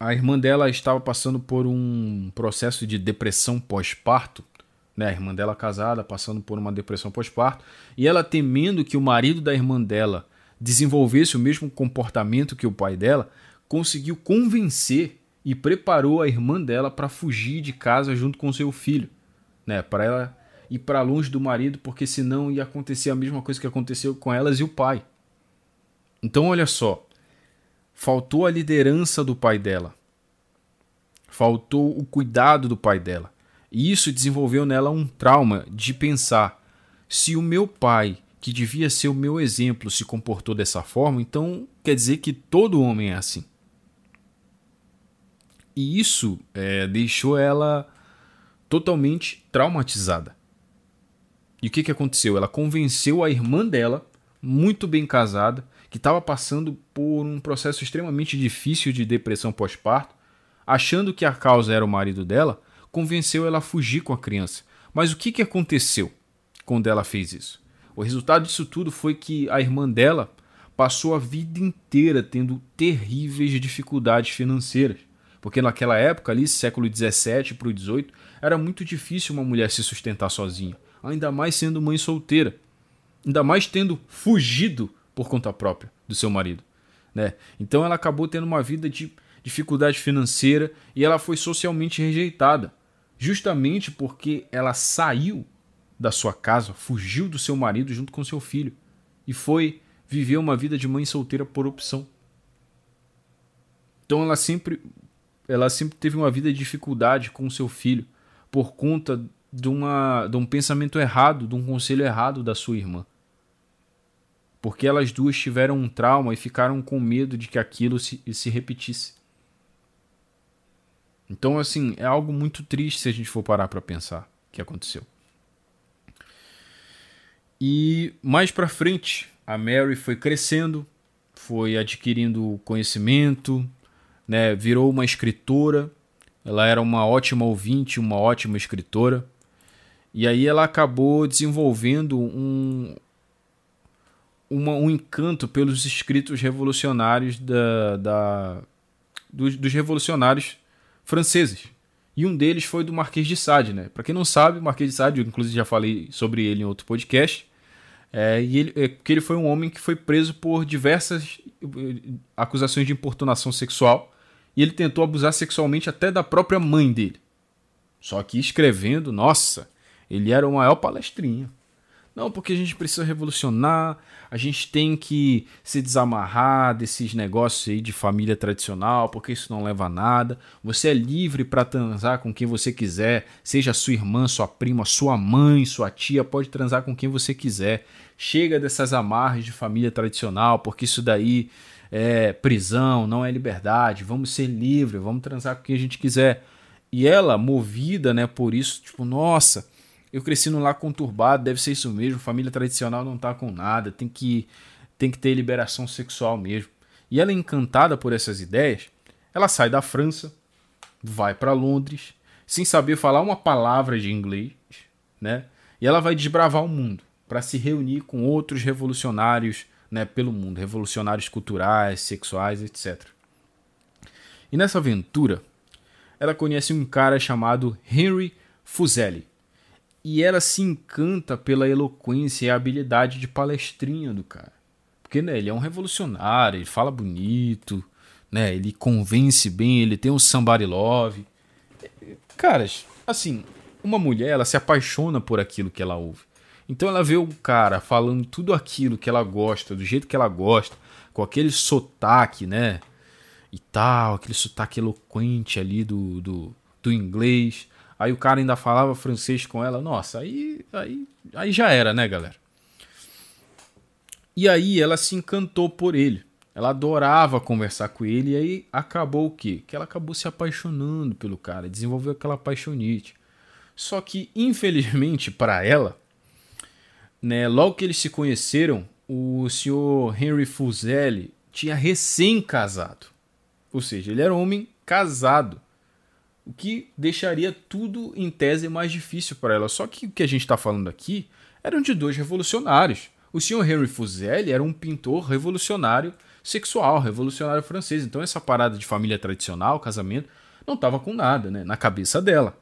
a irmã dela estava passando por um processo de depressão pós-parto né, a irmã dela casada, passando por uma depressão pós-parto, e ela temendo que o marido da irmã dela desenvolvesse o mesmo comportamento que o pai dela, conseguiu convencer e preparou a irmã dela para fugir de casa junto com seu filho, né, para ela ir para longe do marido, porque senão ia acontecer a mesma coisa que aconteceu com elas e o pai. Então olha só, faltou a liderança do pai dela. Faltou o cuidado do pai dela. E isso desenvolveu nela um trauma de pensar: se o meu pai, que devia ser o meu exemplo, se comportou dessa forma, então quer dizer que todo homem é assim. E isso é, deixou ela totalmente traumatizada. E o que, que aconteceu? Ela convenceu a irmã dela, muito bem casada, que estava passando por um processo extremamente difícil de depressão pós-parto, achando que a causa era o marido dela, convenceu ela a fugir com a criança. Mas o que, que aconteceu quando ela fez isso? O resultado disso tudo foi que a irmã dela passou a vida inteira tendo terríveis dificuldades financeiras. Porque naquela época, ali, século XVII para o XVIII, era muito difícil uma mulher se sustentar sozinha, ainda mais sendo mãe solteira, ainda mais tendo fugido por conta própria do seu marido. Né? Então ela acabou tendo uma vida de dificuldade financeira e ela foi socialmente rejeitada justamente porque ela saiu da sua casa, fugiu do seu marido junto com seu filho e foi viver uma vida de mãe solteira por opção. Então ela sempre ela sempre teve uma vida de dificuldade com seu filho por conta de, uma, de um pensamento errado, de um conselho errado da sua irmã. Porque elas duas tiveram um trauma e ficaram com medo de que aquilo se, se repetisse. Então, assim, é algo muito triste se a gente for parar para pensar que aconteceu. E mais para frente, a Mary foi crescendo, foi adquirindo conhecimento, né, virou uma escritora. Ela era uma ótima ouvinte, uma ótima escritora. E aí ela acabou desenvolvendo um, uma, um encanto pelos escritos revolucionários da, da dos, dos revolucionários franceses. E um deles foi do Marquês de Sade, né? Para quem não sabe, o Marquês de Sade, eu inclusive já falei sobre ele em outro podcast, é, e ele, é, que ele foi um homem que foi preso por diversas eh, acusações de importunação sexual e ele tentou abusar sexualmente até da própria mãe dele. Só que escrevendo, nossa, ele era o maior palestrinha. Não, porque a gente precisa revolucionar, a gente tem que se desamarrar desses negócios aí de família tradicional, porque isso não leva a nada. Você é livre para transar com quem você quiser, seja sua irmã, sua prima, sua mãe, sua tia, pode transar com quem você quiser. Chega dessas amarras de família tradicional, porque isso daí é prisão, não é liberdade. Vamos ser livres, vamos transar com quem a gente quiser. E ela, movida, né, por isso, tipo, nossa, eu cresci num lar conturbado, deve ser isso mesmo. Família tradicional não tá com nada, tem que, tem que ter liberação sexual mesmo. E ela, encantada por essas ideias, ela sai da França, vai para Londres, sem saber falar uma palavra de inglês, né? E ela vai desbravar o mundo para se reunir com outros revolucionários, né, pelo mundo, revolucionários culturais, sexuais, etc. E nessa aventura, ela conhece um cara chamado Henry Fuseli e ela se encanta pela eloquência e habilidade de palestrinha do cara. Porque né, ele é um revolucionário, ele fala bonito, né, ele convence bem, ele tem um somebody love. Caras, assim, uma mulher, ela se apaixona por aquilo que ela ouve. Então ela vê o cara falando tudo aquilo que ela gosta, do jeito que ela gosta, com aquele sotaque, né? E tal, aquele sotaque eloquente ali do, do, do inglês. Aí o cara ainda falava francês com ela. Nossa, aí, aí, aí já era, né, galera? E aí ela se encantou por ele. Ela adorava conversar com ele e aí acabou o quê? Que ela acabou se apaixonando pelo cara, desenvolveu aquela paixonite. Só que, infelizmente (laughs) para ela, né, logo que eles se conheceram, o senhor Henry Fuseli tinha recém-casado. Ou seja, ele era um homem casado. O que deixaria tudo em tese mais difícil para ela. Só que o que a gente está falando aqui eram de dois revolucionários. O senhor Henry Fuseli era um pintor revolucionário sexual, revolucionário francês. Então essa parada de família tradicional, casamento, não estava com nada né, na cabeça dela.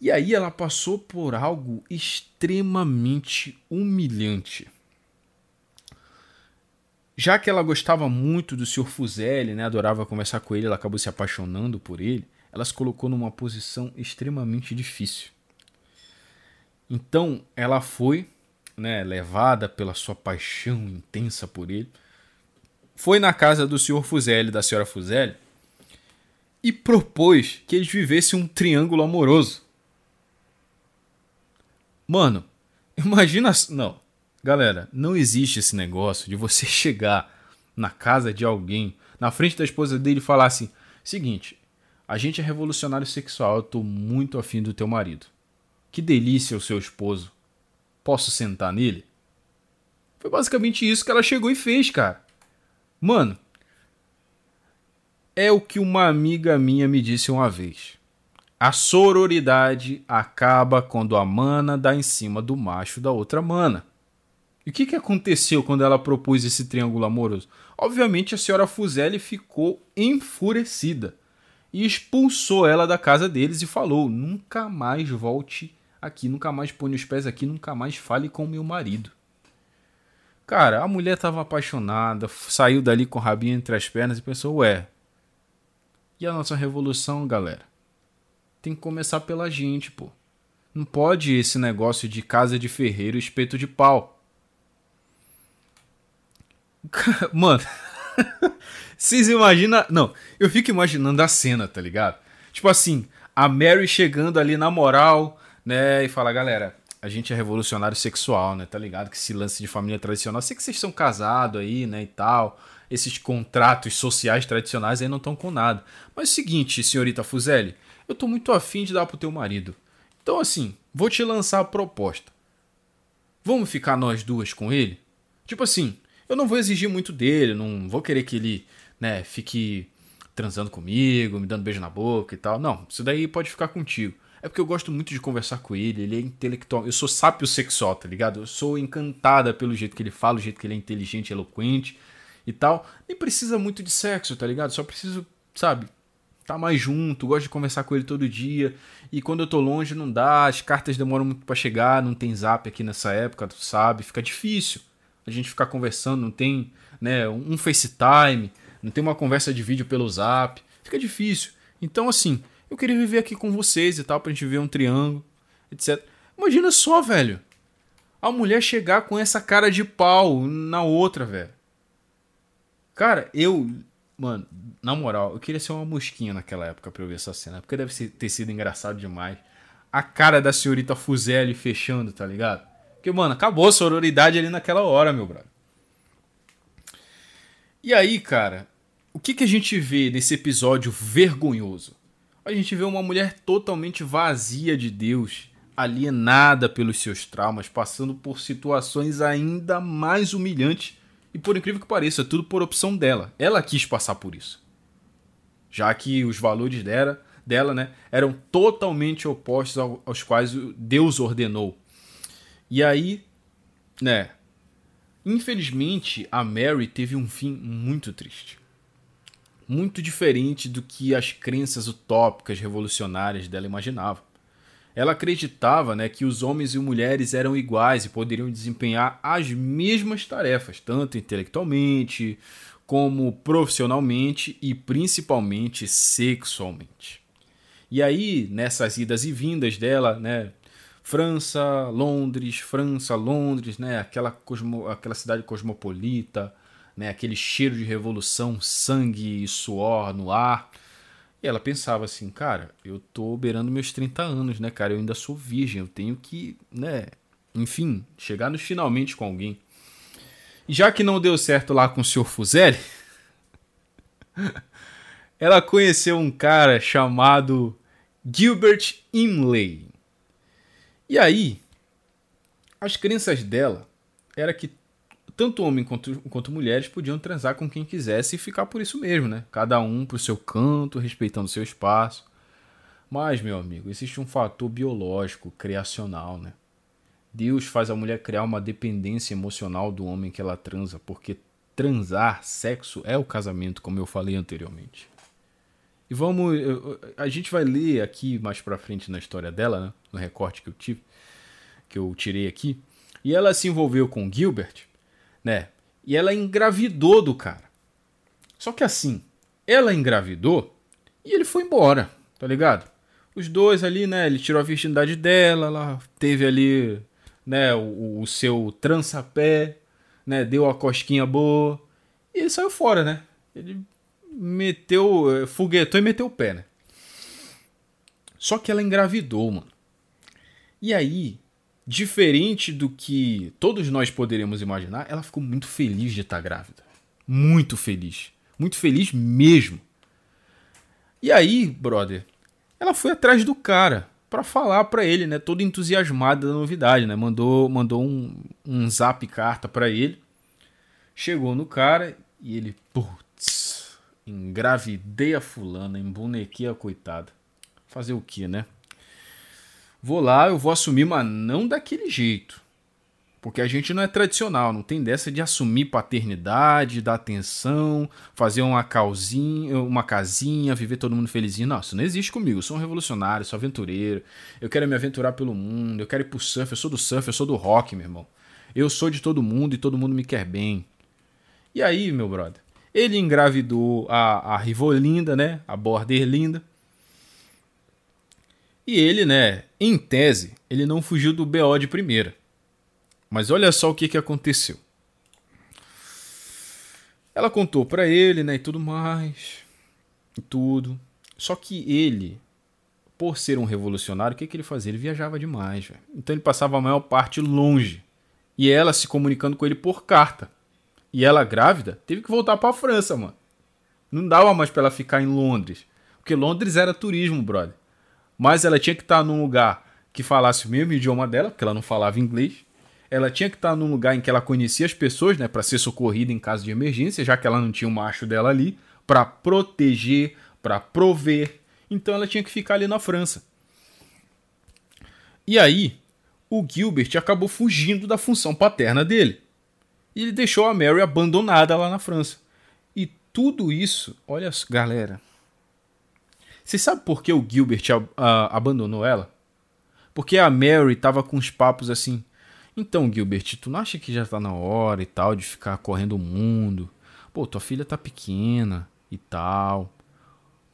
E aí ela passou por algo extremamente humilhante. Já que ela gostava muito do Sr. Fuzeli, né, adorava conversar com ele, ela acabou se apaixonando por ele, ela se colocou numa posição extremamente difícil. Então ela foi né, levada pela sua paixão intensa por ele, foi na casa do Sr. Fuzeli, da Sra. Fuzeli, e propôs que eles vivessem um triângulo amoroso. Mano, (laughs) imagina. Não, galera, não existe esse negócio de você (laughs) chegar na casa de alguém, na frente da esposa dele e falar assim: seguinte, a gente é revolucionário sexual, eu tô muito afim do teu marido. Que delícia o seu esposo. Posso sentar nele? Foi basicamente isso que ela chegou e fez, cara. Mano, é o que uma amiga minha me disse uma vez. A sororidade acaba quando a mana dá em cima do macho da outra mana. E o que, que aconteceu quando ela propôs esse triângulo amoroso? Obviamente a senhora Fuzeli ficou enfurecida e expulsou ela da casa deles e falou: nunca mais volte aqui, nunca mais ponha os pés aqui, nunca mais fale com meu marido. Cara, a mulher estava apaixonada, saiu dali com o rabinho entre as pernas e pensou: ué, e a nossa revolução, galera? Tem que começar pela gente, pô. Não pode esse negócio de casa de ferreiro e espeto de pau. (laughs) Mano, (laughs) vocês imaginam. Não, eu fico imaginando a cena, tá ligado? Tipo assim, a Mary chegando ali na moral, né? E fala, galera, a gente é revolucionário sexual, né? Tá ligado? Que esse lance de família tradicional. Sei que vocês são casados aí, né? E tal. Esses contratos sociais tradicionais aí não estão com nada. Mas é o seguinte, senhorita Fuzeli eu tô muito afim de dar pro teu marido. Então, assim, vou te lançar a proposta. Vamos ficar nós duas com ele? Tipo assim, eu não vou exigir muito dele, não vou querer que ele, né, fique transando comigo, me dando beijo na boca e tal. Não, isso daí pode ficar contigo. É porque eu gosto muito de conversar com ele, ele é intelectual. Eu sou sápio sexual, tá ligado? Eu sou encantada pelo jeito que ele fala, o jeito que ele é inteligente, eloquente e tal. Nem precisa muito de sexo, tá ligado? Só preciso, sabe, tá mais junto, gosto de conversar com ele todo dia. E quando eu tô longe não dá, as cartas demoram muito para chegar, não tem zap aqui nessa época, tu sabe, fica difícil a gente ficar conversando, não tem, né, um FaceTime, não tem uma conversa de vídeo pelo zap, fica difícil. Então assim, eu queria viver aqui com vocês e tal pra gente ver um triângulo, etc. Imagina só, velho. A mulher chegar com essa cara de pau na outra, velho. Cara, eu Mano, na moral, eu queria ser uma mosquinha naquela época pra eu ver essa cena. Porque deve ter sido engraçado demais. A cara da senhorita Fuzeli fechando, tá ligado? Porque, mano, acabou a sororidade ali naquela hora, meu brother. E aí, cara, o que, que a gente vê nesse episódio vergonhoso? A gente vê uma mulher totalmente vazia de Deus, alienada pelos seus traumas, passando por situações ainda mais humilhantes e por incrível que pareça, tudo por opção dela. Ela quis passar por isso. Já que os valores dela, dela né, eram totalmente opostos aos quais Deus ordenou. E aí, né, infelizmente a Mary teve um fim muito triste. Muito diferente do que as crenças utópicas revolucionárias dela imaginavam. Ela acreditava né, que os homens e mulheres eram iguais e poderiam desempenhar as mesmas tarefas, tanto intelectualmente, como profissionalmente e principalmente sexualmente. E aí, nessas idas e vindas dela, né? França, Londres, França, Londres, né? Aquela, cosmo, aquela cidade cosmopolita, né? Aquele cheiro de revolução, sangue e suor no ar. E ela pensava assim, cara, eu tô beirando meus 30 anos, né, cara? Eu ainda sou virgem, eu tenho que, né? Enfim, chegar nos finalmente com alguém. Já que não deu certo lá com o Sr. Fuzeli, (laughs) ela conheceu um cara chamado Gilbert Imlay. E aí, as crenças dela era que tanto homem quanto, quanto mulheres podiam transar com quem quisesse e ficar por isso mesmo, né? Cada um pro seu canto, respeitando seu espaço. Mas, meu amigo, existe um fator biológico, criacional, né? Deus faz a mulher criar uma dependência emocional do homem que ela transa, porque transar, sexo é o casamento, como eu falei anteriormente. E vamos. A gente vai ler aqui mais pra frente na história dela, né? No recorte que eu tive, que eu tirei aqui. E ela se envolveu com Gilbert, né? E ela engravidou do cara. Só que assim, ela engravidou e ele foi embora, tá ligado? Os dois ali, né? Ele tirou a virgindade dela, ela teve ali, né? O, o seu trançapé, né? Deu a cosquinha boa e ele saiu fora, né? Ele meteu, eh, foguetou e meteu o pé, né? Só que ela engravidou, mano. E aí, diferente do que todos nós poderíamos imaginar, ela ficou muito feliz de estar grávida. Muito feliz. Muito feliz mesmo. E aí, brother, ela foi atrás do cara para falar para ele, né, toda entusiasmada da novidade, né? Mandou mandou um, um zap carta para ele. Chegou no cara e ele, putz, Engravidei a fulana, embonequei a coitada. Fazer o que, né? Vou lá, eu vou assumir, mas não daquele jeito. Porque a gente não é tradicional, não tem dessa de assumir paternidade, dar atenção, fazer uma calzinha, uma casinha, viver todo mundo felizinho. Não, isso não existe comigo. Eu sou um revolucionário, sou aventureiro. Eu quero me aventurar pelo mundo, eu quero ir pro surf, eu sou do surf, eu sou do rock, meu irmão. Eu sou de todo mundo e todo mundo me quer bem. E aí, meu brother? Ele engravidou a, a Rivolinda, né? A Border Linda. E ele, né, em tese, ele não fugiu do BO de primeira. Mas olha só o que, que aconteceu. Ela contou para ele, né, e tudo mais, e tudo. Só que ele, por ser um revolucionário, o que, que ele fazia? Ele viajava demais, véio. Então ele passava a maior parte longe. E ela se comunicando com ele por carta e ela grávida, teve que voltar para a França, mano. Não dava mais para ela ficar em Londres. Porque Londres era turismo, brother. Mas ela tinha que estar num lugar que falasse o mesmo idioma dela, porque ela não falava inglês. Ela tinha que estar num lugar em que ela conhecia as pessoas, né, para ser socorrida em caso de emergência, já que ela não tinha o macho dela ali, para proteger, para prover. Então ela tinha que ficar ali na França. E aí, o Gilbert acabou fugindo da função paterna dele e ele deixou a Mary abandonada lá na França. E tudo isso, olha, galera. Você sabe por que o Gilbert a, a, abandonou ela? Porque a Mary tava com uns papos assim. Então, Gilbert, tu não acha que já tá na hora e tal de ficar correndo o mundo? Pô, tua filha tá pequena e tal.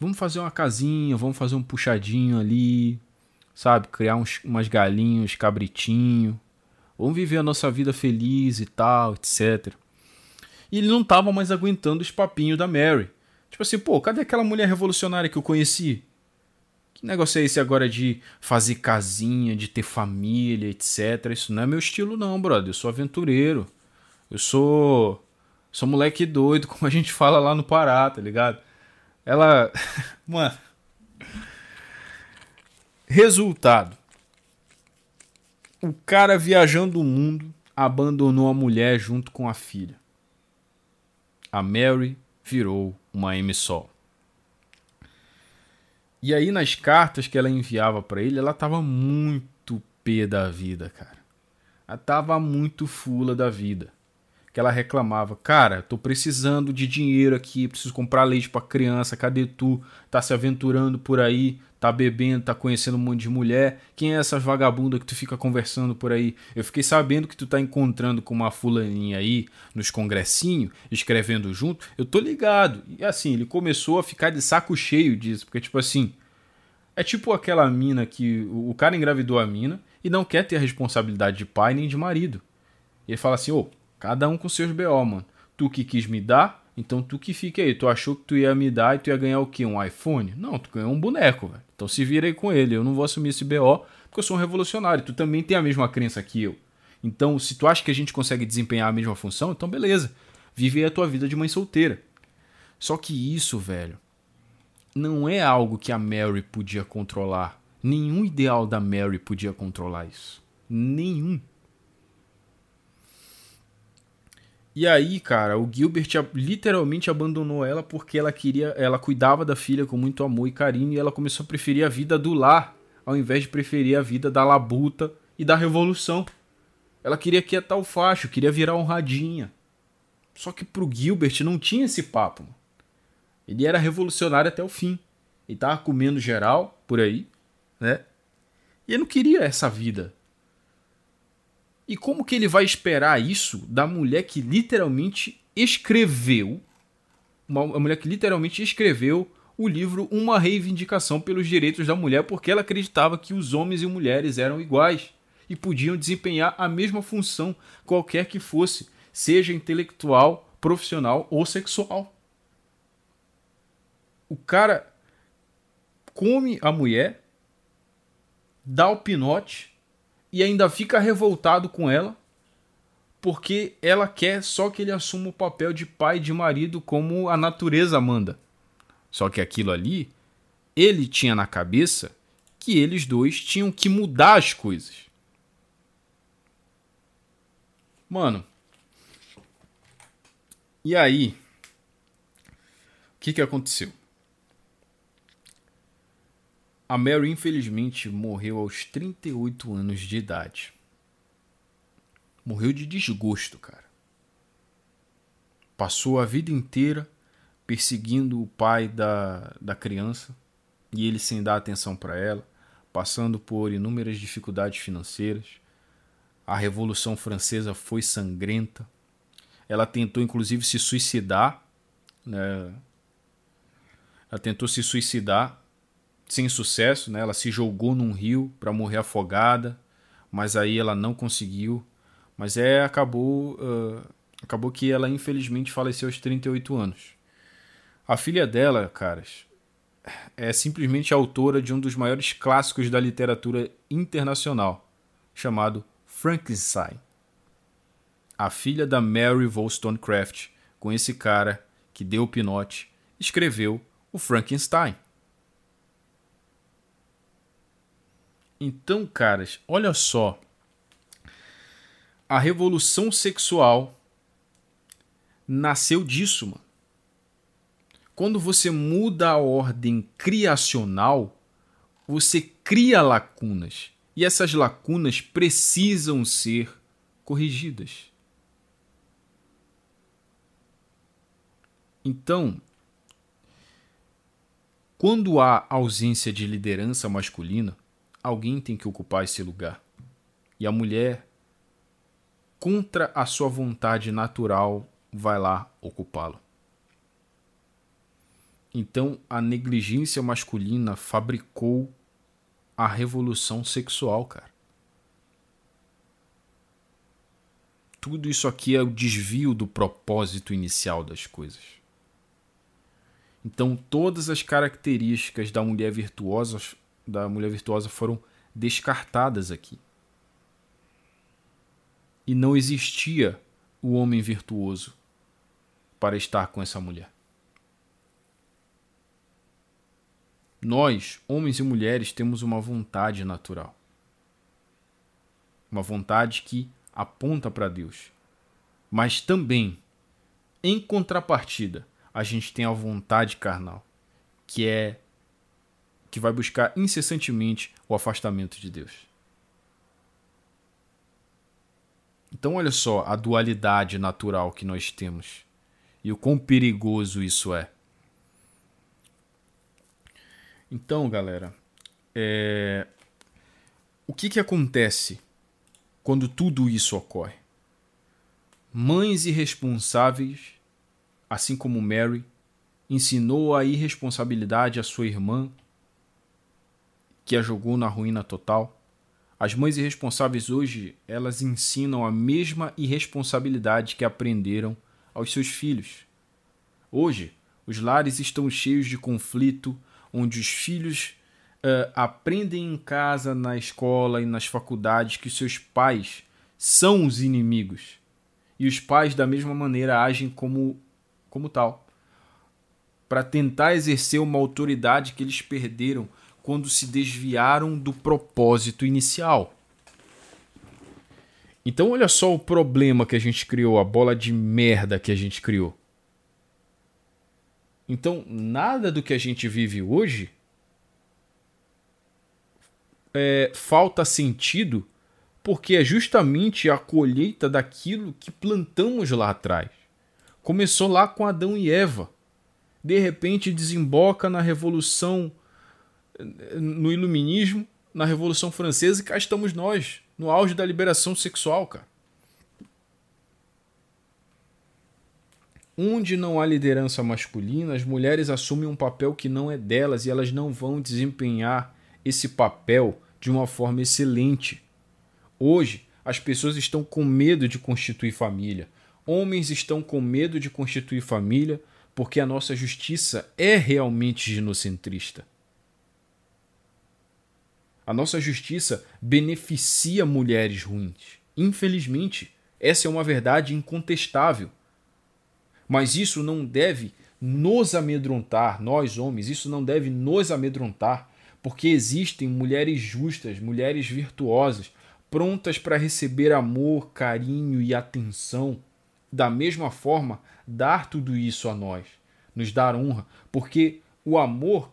Vamos fazer uma casinha, vamos fazer um puxadinho ali, sabe? Criar uns, umas galinhas, cabritinho. Vamos viver a nossa vida feliz e tal, etc. E ele não tava mais aguentando os papinhos da Mary. Tipo assim, pô, cadê aquela mulher revolucionária que eu conheci? Que negócio é esse agora de fazer casinha, de ter família, etc. Isso não é meu estilo, não, brother. Eu sou aventureiro. Eu sou. Sou moleque doido, (laughs) como a gente fala lá no Pará, tá ligado? Ela. (laughs) Mano. Resultado. O cara viajando o mundo abandonou a mulher junto com a filha. A Mary virou uma M Sol. E aí nas cartas que ela enviava para ele, ela tava muito pé da vida, cara. Ela tava muito fula da vida. Que ela reclamava: "Cara, tô precisando de dinheiro aqui, preciso comprar leite para criança, cadê tu? Tá se aventurando por aí, tá bebendo, tá conhecendo um monte de mulher. Quem é essas vagabundas que tu fica conversando por aí? Eu fiquei sabendo que tu tá encontrando com uma fulaninha aí nos congressinhos, escrevendo junto. Eu tô ligado. E assim, ele começou a ficar de saco cheio disso, porque tipo assim, É tipo aquela mina que o cara engravidou a mina e não quer ter a responsabilidade de pai nem de marido. E ele fala assim: ô, oh, cada um com seus BO, mano. Tu que quis me dar, então tu que fica aí. Tu achou que tu ia me dar e tu ia ganhar o quê? Um iPhone? Não, tu ganhou um boneco, velho. Então se vira aí com ele. Eu não vou assumir esse BO porque eu sou um revolucionário. Tu também tem a mesma crença que eu. Então, se tu acha que a gente consegue desempenhar a mesma função, então beleza. Vive aí a tua vida de mãe solteira. Só que isso, velho, não é algo que a Mary podia controlar. Nenhum ideal da Mary podia controlar isso. Nenhum. E aí, cara, o Gilbert literalmente abandonou ela porque ela queria, ela cuidava da filha com muito amor e carinho e ela começou a preferir a vida do lar ao invés de preferir a vida da labuta e da revolução. Ela queria quietar o facho, queria virar honradinha. Só que pro Gilbert não tinha esse papo. Ele era revolucionário até o fim. Ele tava comendo geral por aí, né? E ele não queria essa vida. E como que ele vai esperar isso da mulher que literalmente escreveu, uma mulher que literalmente escreveu o livro Uma Reivindicação pelos Direitos da Mulher, porque ela acreditava que os homens e mulheres eram iguais e podiam desempenhar a mesma função, qualquer que fosse, seja intelectual, profissional ou sexual. O cara come a mulher, dá o pinote e ainda fica revoltado com ela porque ela quer só que ele assuma o papel de pai e de marido como a natureza manda. Só que aquilo ali, ele tinha na cabeça que eles dois tinham que mudar as coisas. Mano. E aí? O que, que aconteceu? A Mary, infelizmente, morreu aos 38 anos de idade. Morreu de desgosto, cara. Passou a vida inteira perseguindo o pai da, da criança e ele sem dar atenção para ela, passando por inúmeras dificuldades financeiras. A Revolução Francesa foi sangrenta. Ela tentou, inclusive, se suicidar. Né? Ela tentou se suicidar sem sucesso, né? Ela se jogou num rio para morrer afogada, mas aí ela não conseguiu. Mas é acabou uh, acabou que ela infelizmente faleceu aos 38 anos. A filha dela, caras, é simplesmente autora de um dos maiores clássicos da literatura internacional, chamado Frankenstein. A filha da Mary Wollstonecraft, com esse cara que deu o pinote, escreveu o Frankenstein. Então, caras, olha só. A revolução sexual nasceu disso, mano. Quando você muda a ordem criacional, você cria lacunas. E essas lacunas precisam ser corrigidas. Então, quando há ausência de liderança masculina, alguém tem que ocupar esse lugar. E a mulher, contra a sua vontade natural, vai lá ocupá-lo. Então a negligência masculina fabricou a revolução sexual, cara. Tudo isso aqui é o desvio do propósito inicial das coisas. Então todas as características da mulher virtuosa da mulher virtuosa foram descartadas aqui. E não existia o homem virtuoso para estar com essa mulher. Nós, homens e mulheres, temos uma vontade natural. Uma vontade que aponta para Deus. Mas também, em contrapartida, a gente tem a vontade carnal, que é que vai buscar incessantemente o afastamento de Deus. Então, olha só a dualidade natural que nós temos e o quão perigoso isso é. Então, galera, é... o que, que acontece quando tudo isso ocorre? Mães irresponsáveis, assim como Mary, ensinou a irresponsabilidade à sua irmã que a jogou na ruína total. As mães irresponsáveis hoje, elas ensinam a mesma irresponsabilidade que aprenderam aos seus filhos. Hoje, os lares estão cheios de conflito, onde os filhos uh, aprendem em casa, na escola e nas faculdades que seus pais são os inimigos. E os pais, da mesma maneira, agem como, como tal. Para tentar exercer uma autoridade que eles perderam quando se desviaram do propósito inicial. Então, olha só o problema que a gente criou, a bola de merda que a gente criou. Então, nada do que a gente vive hoje é, falta sentido porque é justamente a colheita daquilo que plantamos lá atrás. Começou lá com Adão e Eva. De repente desemboca na Revolução, no Iluminismo, na Revolução Francesa e cá estamos nós, no auge da liberação sexual, cara. Onde não há liderança masculina, as mulheres assumem um papel que não é delas e elas não vão desempenhar esse papel de uma forma excelente. Hoje, as pessoas estão com medo de constituir família. Homens estão com medo de constituir família porque a nossa justiça é realmente ginocentrista. A nossa justiça beneficia mulheres ruins. Infelizmente, essa é uma verdade incontestável. Mas isso não deve nos amedrontar, nós homens, isso não deve nos amedrontar porque existem mulheres justas, mulheres virtuosas, prontas para receber amor, carinho e atenção. Da mesma forma, dar tudo isso a nós, nos dar honra, porque o amor.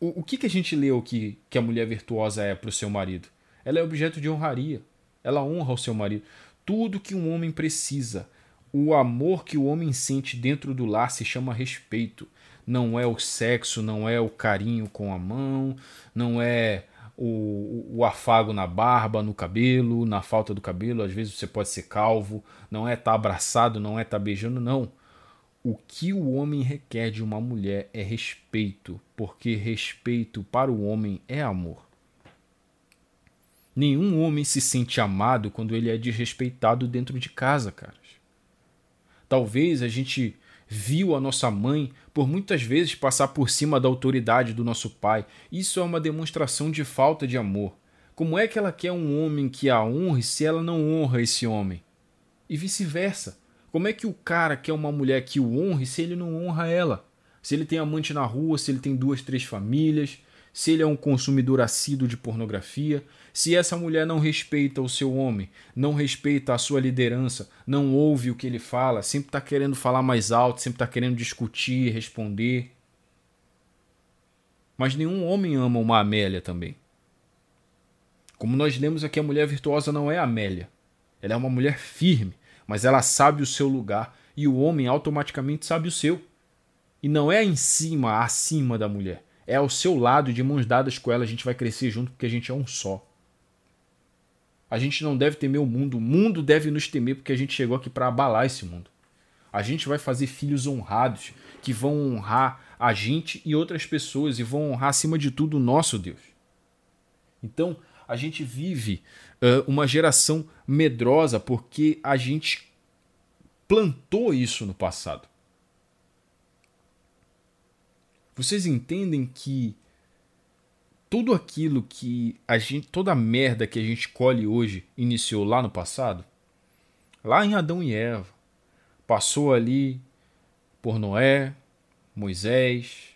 O, o que, que a gente leu que, que a mulher virtuosa é para o seu marido? Ela é objeto de honraria. Ela honra o seu marido. Tudo que um homem precisa, o amor que o homem sente dentro do lar se chama respeito não é o sexo, não é o carinho com a mão, não é o, o afago na barba, no cabelo, na falta do cabelo. Às vezes você pode ser calvo, não é estar tá abraçado, não é estar tá beijando, não. O que o homem requer de uma mulher é respeito, porque respeito para o homem é amor. Nenhum homem se sente amado quando ele é desrespeitado dentro de casa, caras. Talvez a gente viu a nossa mãe por muitas vezes passar por cima da autoridade do nosso pai. Isso é uma demonstração de falta de amor. Como é que ela quer um homem que a honre se ela não honra esse homem? E vice-versa. Como é que o cara quer uma mulher que o honre se ele não honra ela? Se ele tem amante na rua, se ele tem duas, três famílias, se ele é um consumidor assíduo de pornografia, se essa mulher não respeita o seu homem, não respeita a sua liderança, não ouve o que ele fala, sempre está querendo falar mais alto, sempre está querendo discutir, responder. Mas nenhum homem ama uma Amélia também. Como nós lemos aqui, a mulher virtuosa não é Amélia. Ela é uma mulher firme, mas ela sabe o seu lugar e o homem automaticamente sabe o seu. E não é em cima, acima da mulher. É ao seu lado, de mãos dadas com ela, a gente vai crescer junto porque a gente é um só. A gente não deve temer o mundo, o mundo deve nos temer porque a gente chegou aqui para abalar esse mundo. A gente vai fazer filhos honrados que vão honrar a gente e outras pessoas e vão honrar acima de tudo o nosso Deus. Então, a gente vive uma geração medrosa porque a gente plantou isso no passado. Vocês entendem que tudo aquilo que a gente, toda a merda que a gente colhe hoje iniciou lá no passado, lá em Adão e Eva, passou ali por Noé, Moisés,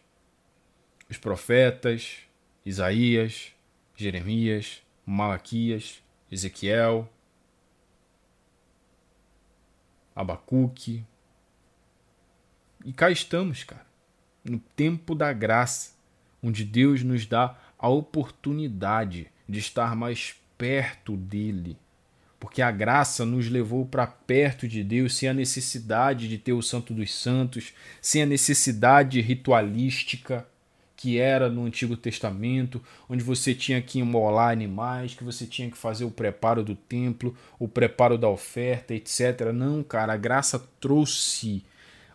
os profetas, Isaías, Jeremias, Malaquias, Ezequiel, Abacuque. E cá estamos, cara, no tempo da graça, onde Deus nos dá a oportunidade de estar mais perto dele. Porque a graça nos levou para perto de Deus sem a necessidade de ter o Santo dos Santos, sem a necessidade ritualística que era no Antigo Testamento, onde você tinha que imolar animais, que você tinha que fazer o preparo do templo, o preparo da oferta, etc. Não, cara, a graça trouxe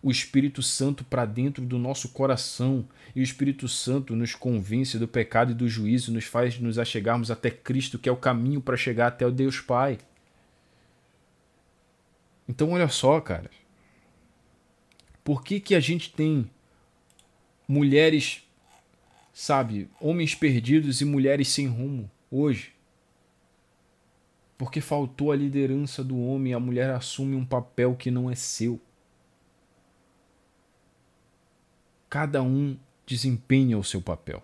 o Espírito Santo para dentro do nosso coração e o Espírito Santo nos convence do pecado e do juízo, nos faz nos achegarmos até Cristo, que é o caminho para chegar até o Deus Pai. Então olha só, cara. Por que que a gente tem mulheres, sabe, homens perdidos e mulheres sem rumo hoje? Porque faltou a liderança do homem, a mulher assume um papel que não é seu. Cada um desempenha o seu papel.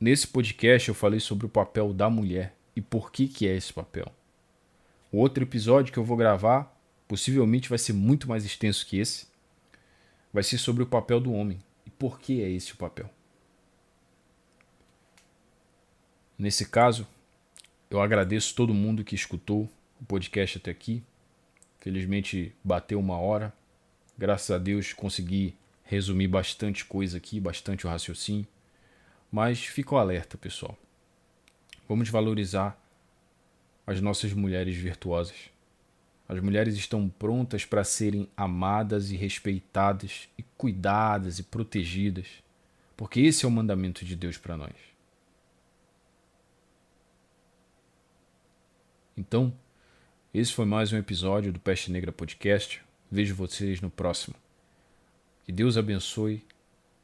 Nesse podcast eu falei sobre o papel da mulher e por que que é esse papel. O outro episódio que eu vou gravar, possivelmente vai ser muito mais extenso que esse, vai ser sobre o papel do homem e por que é esse o papel. Nesse caso, eu agradeço todo mundo que escutou o podcast até aqui. Felizmente bateu uma hora. Graças a Deus consegui resumir bastante coisa aqui, bastante o raciocínio. Mas fica o alerta, pessoal. Vamos valorizar as nossas mulheres virtuosas. As mulheres estão prontas para serem amadas e respeitadas e cuidadas e protegidas, porque esse é o mandamento de Deus para nós. Então, esse foi mais um episódio do Peste Negra Podcast. Vejo vocês no próximo. Que Deus abençoe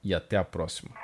e até a próxima.